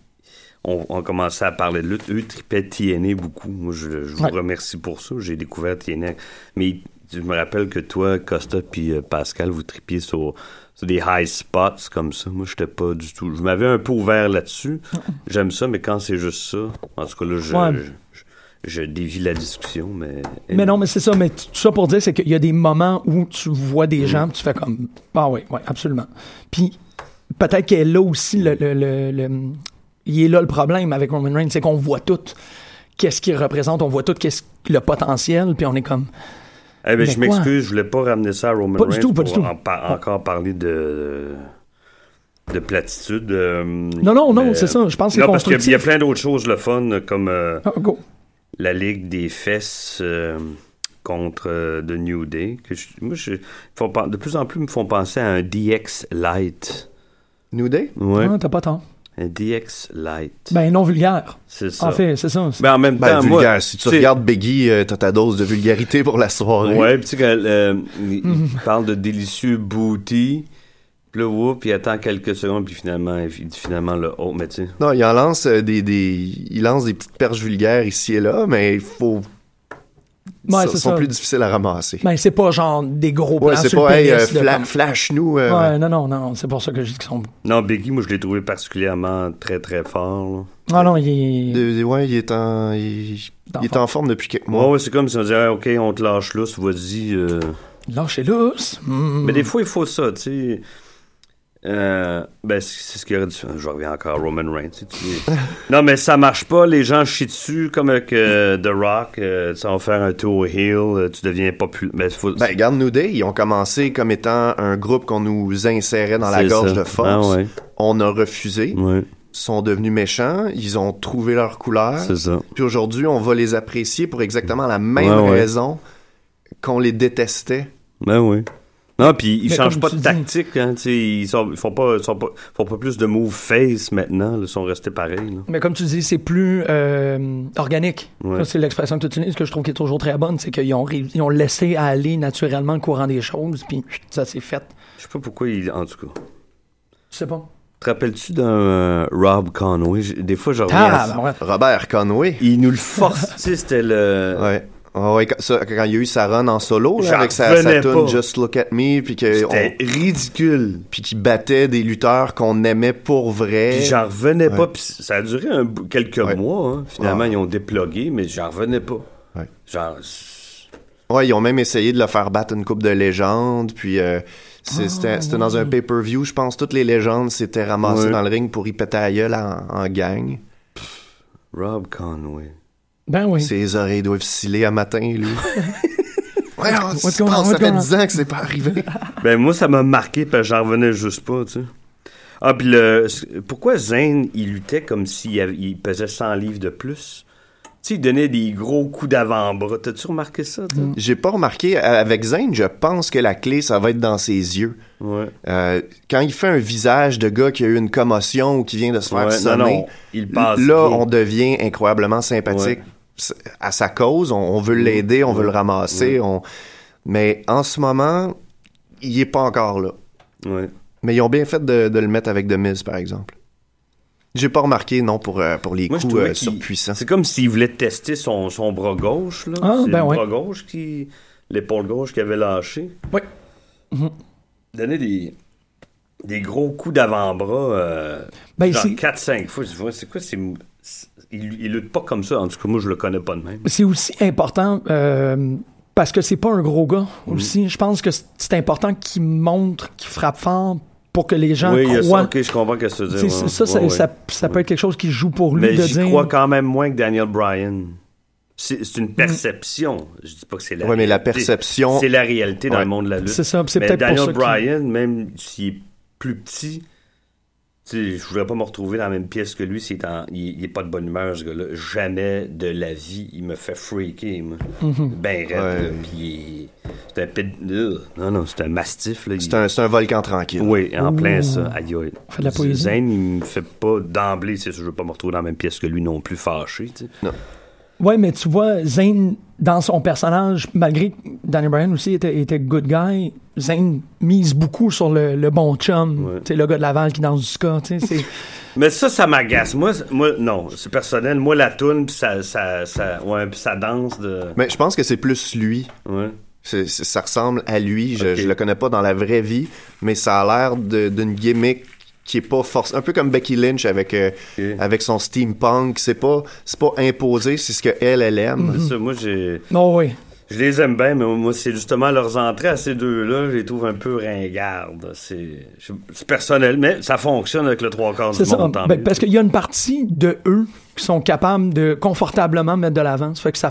qu'on on commençait à parler de lutte. Eux tripaient TNA beaucoup. Moi, je, je vous Ouais. remercie pour ça. J'ai découvert TNA. Mais je me rappelle que toi, Costa, puis euh, Pascal, vous tripiez sur, sur des high spots comme ça. Moi, j'étais pas du tout. Je m'avais un peu ouvert là-dessus. J'aime ça, mais quand c'est juste ça, en tout cas, là, je, Ouais. je, je dévie la discussion, mais. Mais non, mais c'est ça. Mais tout ça pour dire, c'est qu'il y a des moments où tu vois des gens, puis tu fais comme ah oui, oui, absolument. Puis peut-être qu'elle est là aussi le, le, le, le- il est là le problème avec Roman Reigns, c'est qu'on voit tout qu'est-ce qu'il représente, on voit tout qu'est-ce le potentiel, puis on est comme Eh Mais je m'excuse, je voulais pas ramener ça à Roman Pas du Reigns tout, pas pour du tout. en par- encore parler de de platitude. euh, non non non, c'est ça. Je pense que c'est Non, parce qu'il y a- y plein d'autres choses le fun, comme euh, Ah, la Ligue des fesses euh, contre euh, The New Day. Que je- moi, je, de plus en plus, ils me font penser à un DX Light. New Day? Ouais, Ah, t'as pas tort. Un DX Light. Ben non vulgaire. c'est ça. En fait, c'est ça. Ben, en même Ben, temps, moi, vulgaire. si tu regardes Biggie, euh, t'as ta dose de vulgarité pour la soirée. Ouais, puis tu sais, quand euh, il, il parle de délicieux booty, puis là, whoop, il attend quelques secondes, puis finalement, il dit finalement le haut, mais tu sais. Non, il en lance euh, des, des, il lance des petites perches vulgaires ici et là, mais il faut. Ouais, sont, plus difficiles à ramasser. Ben, c'est pas genre des gros plans ouais, c'est sur pas, le hey, pénis euh, de fla- comme- flash-nous. euh, Ouais, non, non, non, c'est pour ça que je dis qu'ils sont... Non, Biggie, moi, je l'ai trouvé particulièrement très, très fort. là. Ah non, il est... de- ouais, il est en, il, il est en forme depuis quelques mois. Ouais, ouais, c'est comme si on disait, Ah, OK, on te lâche lousse, vas-y. euh. Lâchez lousse. Mm. Mais des fois, il faut ça, tu sais. Euh, ben, c'est ce qu'il aurait dû faire. Je reviens encore à Roman Reigns. tu sais, tu- non, mais ça marche pas. Les gens chient dessus comme avec euh, The Rock. Euh, tu sais, on va faire un tour heel. euh, tu deviens populaire. Ben, faut... Ben, Garde New Day, ils ont commencé comme étant un groupe qu'on nous insérait dans la gorge ça. de force. Ah ouais. On a refusé. Ouais, Ils sont devenus méchants. Ils ont trouvé leur couleur. c'est ça. Puis aujourd'hui, on va les apprécier pour exactement la même ouais. raison qu'on les détestait. Ben oui. Non, puis ils Mais changent pas de dis- tactique. Hein, ils, sont, ils font pas, ils sont pas, font pas plus de move face maintenant. là, Ils sont restés pareils. là. Mais comme tu dis, c'est plus euh, organique. Ouais. C'est l'expression que tu utilises, que je trouve qui est toujours très bonne, c'est qu'ils ont, ils ont laissé aller naturellement le courant des choses, puis ça s'est fait. Je sais pas pourquoi ils. En tout cas. Je sais pas. Te rappelles-tu d'un euh, Rob Conway? Des fois, je reviens Ah, ben ouais. Robert Conway. Il nous le force. tu sais, c'était le. Ouais. Ah ouais, quand, ça, quand il y a eu sa run en solo, là, avec sa, sa tune. Just Look at Me, puis que C'était on- ridicule. puis qui battait des lutteurs qu'on aimait pour vrai. Puis j'en revenais pas. Puis ça a duré un quelques Ouais. mois. hein. Finalement, Ah. ils ont déplogué, mais j'en revenais pas. Ouais. Genre. Ouais, ils ont même essayé de le faire battre une coupe de légendes, puis euh, c'est- c'était dans un pay-per-view, je pense, toutes les légendes s'étaient ramassées dans le ring pour y péter la gueule en, en gang. Rob Conway. Ben oui. Ses oreilles doivent sciller à matin, lui. ouais, on What's se going on, pense, ça fait going on? 10 ans que c'est pas arrivé. Ben, moi, ça m'a marqué parce que j'en revenais juste pas, tu sais. Ah, puis le. Pourquoi Zane, il luttait comme s'il avait- il pesait 100 livres de plus? Tu sais, il donnait des gros coups d'avant-bras. T'as-tu remarqué ça, toi? J'ai pas remarqué, euh, avec Zane, je pense que la clé, ça va être dans ses yeux. Ouais. Euh, quand il fait un visage de gars qui a eu une commotion ou qui vient de se faire Ouais, sonner, non, non, il passe là, bien. on devient incroyablement sympathique à sa cause. On, on veut l'aider, on veut le ramasser. On... Mais en ce moment, il est pas encore là. Ouais. Mais ils ont bien fait de, de le mettre avec The Miz, par exemple. J'ai pas remarqué, non, pour, euh, pour les Moi, coups euh, surpuissants. C'est comme s'il voulait tester son, son bras gauche, là. Ah, C'est ben le ouais. bras gauche qui. L'épaule gauche qui avait lâché. Oui. Donner des. Des gros coups d'avant-bras. Euh, Ben, genre c'est- 4-5 fois. C'est quoi? C'est. C'est- Il, il lutte pas comme ça. En tout cas, moi, je le connais pas de même. C'est aussi important euh, parce que c'est pas un gros gars aussi. Je pense que c'est- important qu'il montre qu'il frappe fort pour que les gens oui, il y a croient. ça. Ok, je comprends ce que tu ouais. ça, Ouais, ça, ça peut être quelque chose qui joue pour lui Mais de j'y dire. crois quand même moins que Daniel Bryan. C'est une perception. Je dis pas que c'est la Ouais, mais la réalité. perception- C'est la réalité dans Ouais. le monde de la lutte. C'est ça, c'est mais peut-être pour Daniel Bryan, même s'il est plus petit, sais, je voudrais pas me retrouver dans la même pièce que lui. C'est en- il, il est pas de bonne humeur, ce gars-là. Jamais de la vie, il me fait freaker, moi. Mhm. Ben raide. Puis c'est un pit... Ugh. Non, non, c'est un mastif, là. Il- C'est un, c'est un volcan tranquille. oui, en plein ça. Aïe, aïe. On fait de la poésie. Zane, il me fait pas d'emblée, c'est sûr, je veux pas me retrouver dans la même pièce que lui non plus fâché, tu sais. Ouais, mais tu vois, Zane, dans son personnage, malgré que Danny Bryan aussi était, était good guy, Zane mise beaucoup sur le, le bon chum. Ouais. Tu sais, le gars de Laval qui danse du ska, tu sais. c'est- Mais ça, ça m'agace. Moi, moi, non, c'est personnel. Moi, la toune, pis ça, ça, ça, ouais, pis ça danse de, Mais je pense que c'est plus lui. ouais. Ça ressemble à lui. Je, Ok. je le connais pas dans la vraie vie, mais ça a l'air d'une gimmick qui est pas force un peu comme Becky Lynch avec euh, avec son steampunk c'est pas c'est pas imposé c'est ce que elle elle aime C'est ça, moi, j'ai, Oh oui. je les aime bien, mais moi, c'est justement leurs entrées à ces deux-là, je les trouve un peu ringardes. C'est, personnel, mais ça fonctionne avec le trois quarts du ça. monde, Ben, parce qu'il y a une partie de eux qui sont capables de confortablement mettre de l'avant. Ça fait que ça,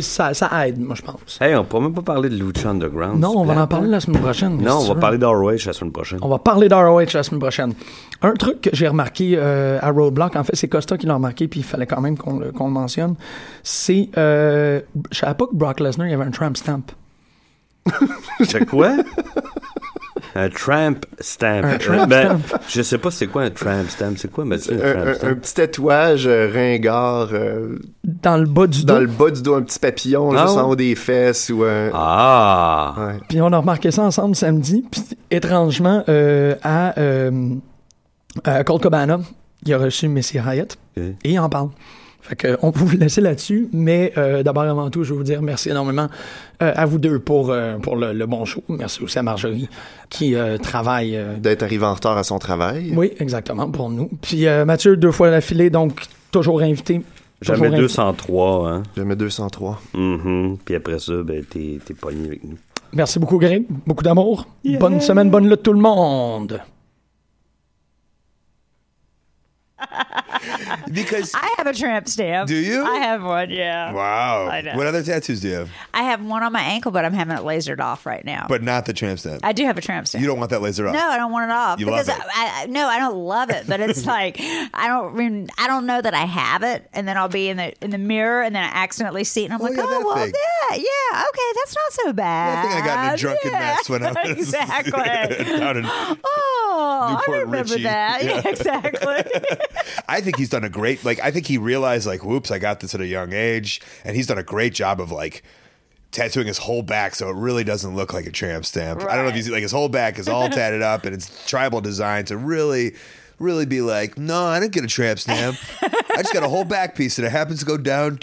ça, ça aide, moi, je pense. Hey, on pourra même pas parler de Lucha Underground. Non, on va en parler la semaine prochaine. Non, on va parler d'ROH la semaine prochaine. On va parler d'ROH la semaine prochaine. Un truc que j'ai remarqué euh, à Roadblock, en fait, c'est Costa qui l'a remarqué, puis il fallait quand même qu'on le, qu'on le mentionne. C'est. Euh, je savais pas que Brock Lesnar, il y avait un tramp stamp. C'est quoi? un tramp stamp. Un tramp ben, stamp. Je sais pas c'est quoi un tramp stamp. C'est quoi, Mathieu, un, un, tramp un- stamp? un petit tatouage euh, ringard euh, Dans le bas du dans dos. le bas du dos un petit papillon Ah juste en haut des fesses ou un Ah! ouais. Puis on a remarqué ça ensemble samedi. Puis étrangement, euh, à, euh, à Colt Cabana, il a reçu Missy Hyatt et il en parle. Fait que, on peut vous laisser là-dessus, mais euh, d'abord avant tout, je veux vous dire merci énormément euh, à vous deux pour, euh, pour le, le bon show. Merci aussi à Marjorie qui euh, travaille. euh, D'être arrivé en retard à son travail. oui, exactement, pour nous. Puis euh, Mathieu, deux fois d'affilée, donc toujours invité. Jamais Toujours invité. 203, hein. Jamais 203. Mhm. Puis après ça, ben, t'es t'es pogné avec nous. Merci beaucoup, Greg. Beaucoup d'amour. Bonne semaine, bonne lutte tout le monde. Because I have a tramp stamp. Do you? I have one, yeah. wow, I know. what other tattoos do you have? I have one on my ankle, but I'm having it lasered off right now. But not the tramp stamp. I do have a tramp stamp. you don't want that laser off. No, I don't want it off You love because it. I, I no, I don't love it, but it's like I don't mean I don't know that I have it, and then I'll be in the in the mirror, and then I accidentally see it, and I'm Oh, like, yeah, oh well, thing. yeah, yeah, okay, that's not so bad. I think I got in a drunken Yeah, mess when I was exactly. down in oh, I remember Richie. that. Yeah. Yeah, exactly. I think he's done a great like I think he realized like whoops I got this at a young age and he's done a great job of like tattooing his whole back so it really doesn't look like a tramp stamp. I don't know if he's like his whole back is all tatted up and it's tribal design to really really be like no I didn't get a tramp stamp. I just got a whole back piece and it happens to go down to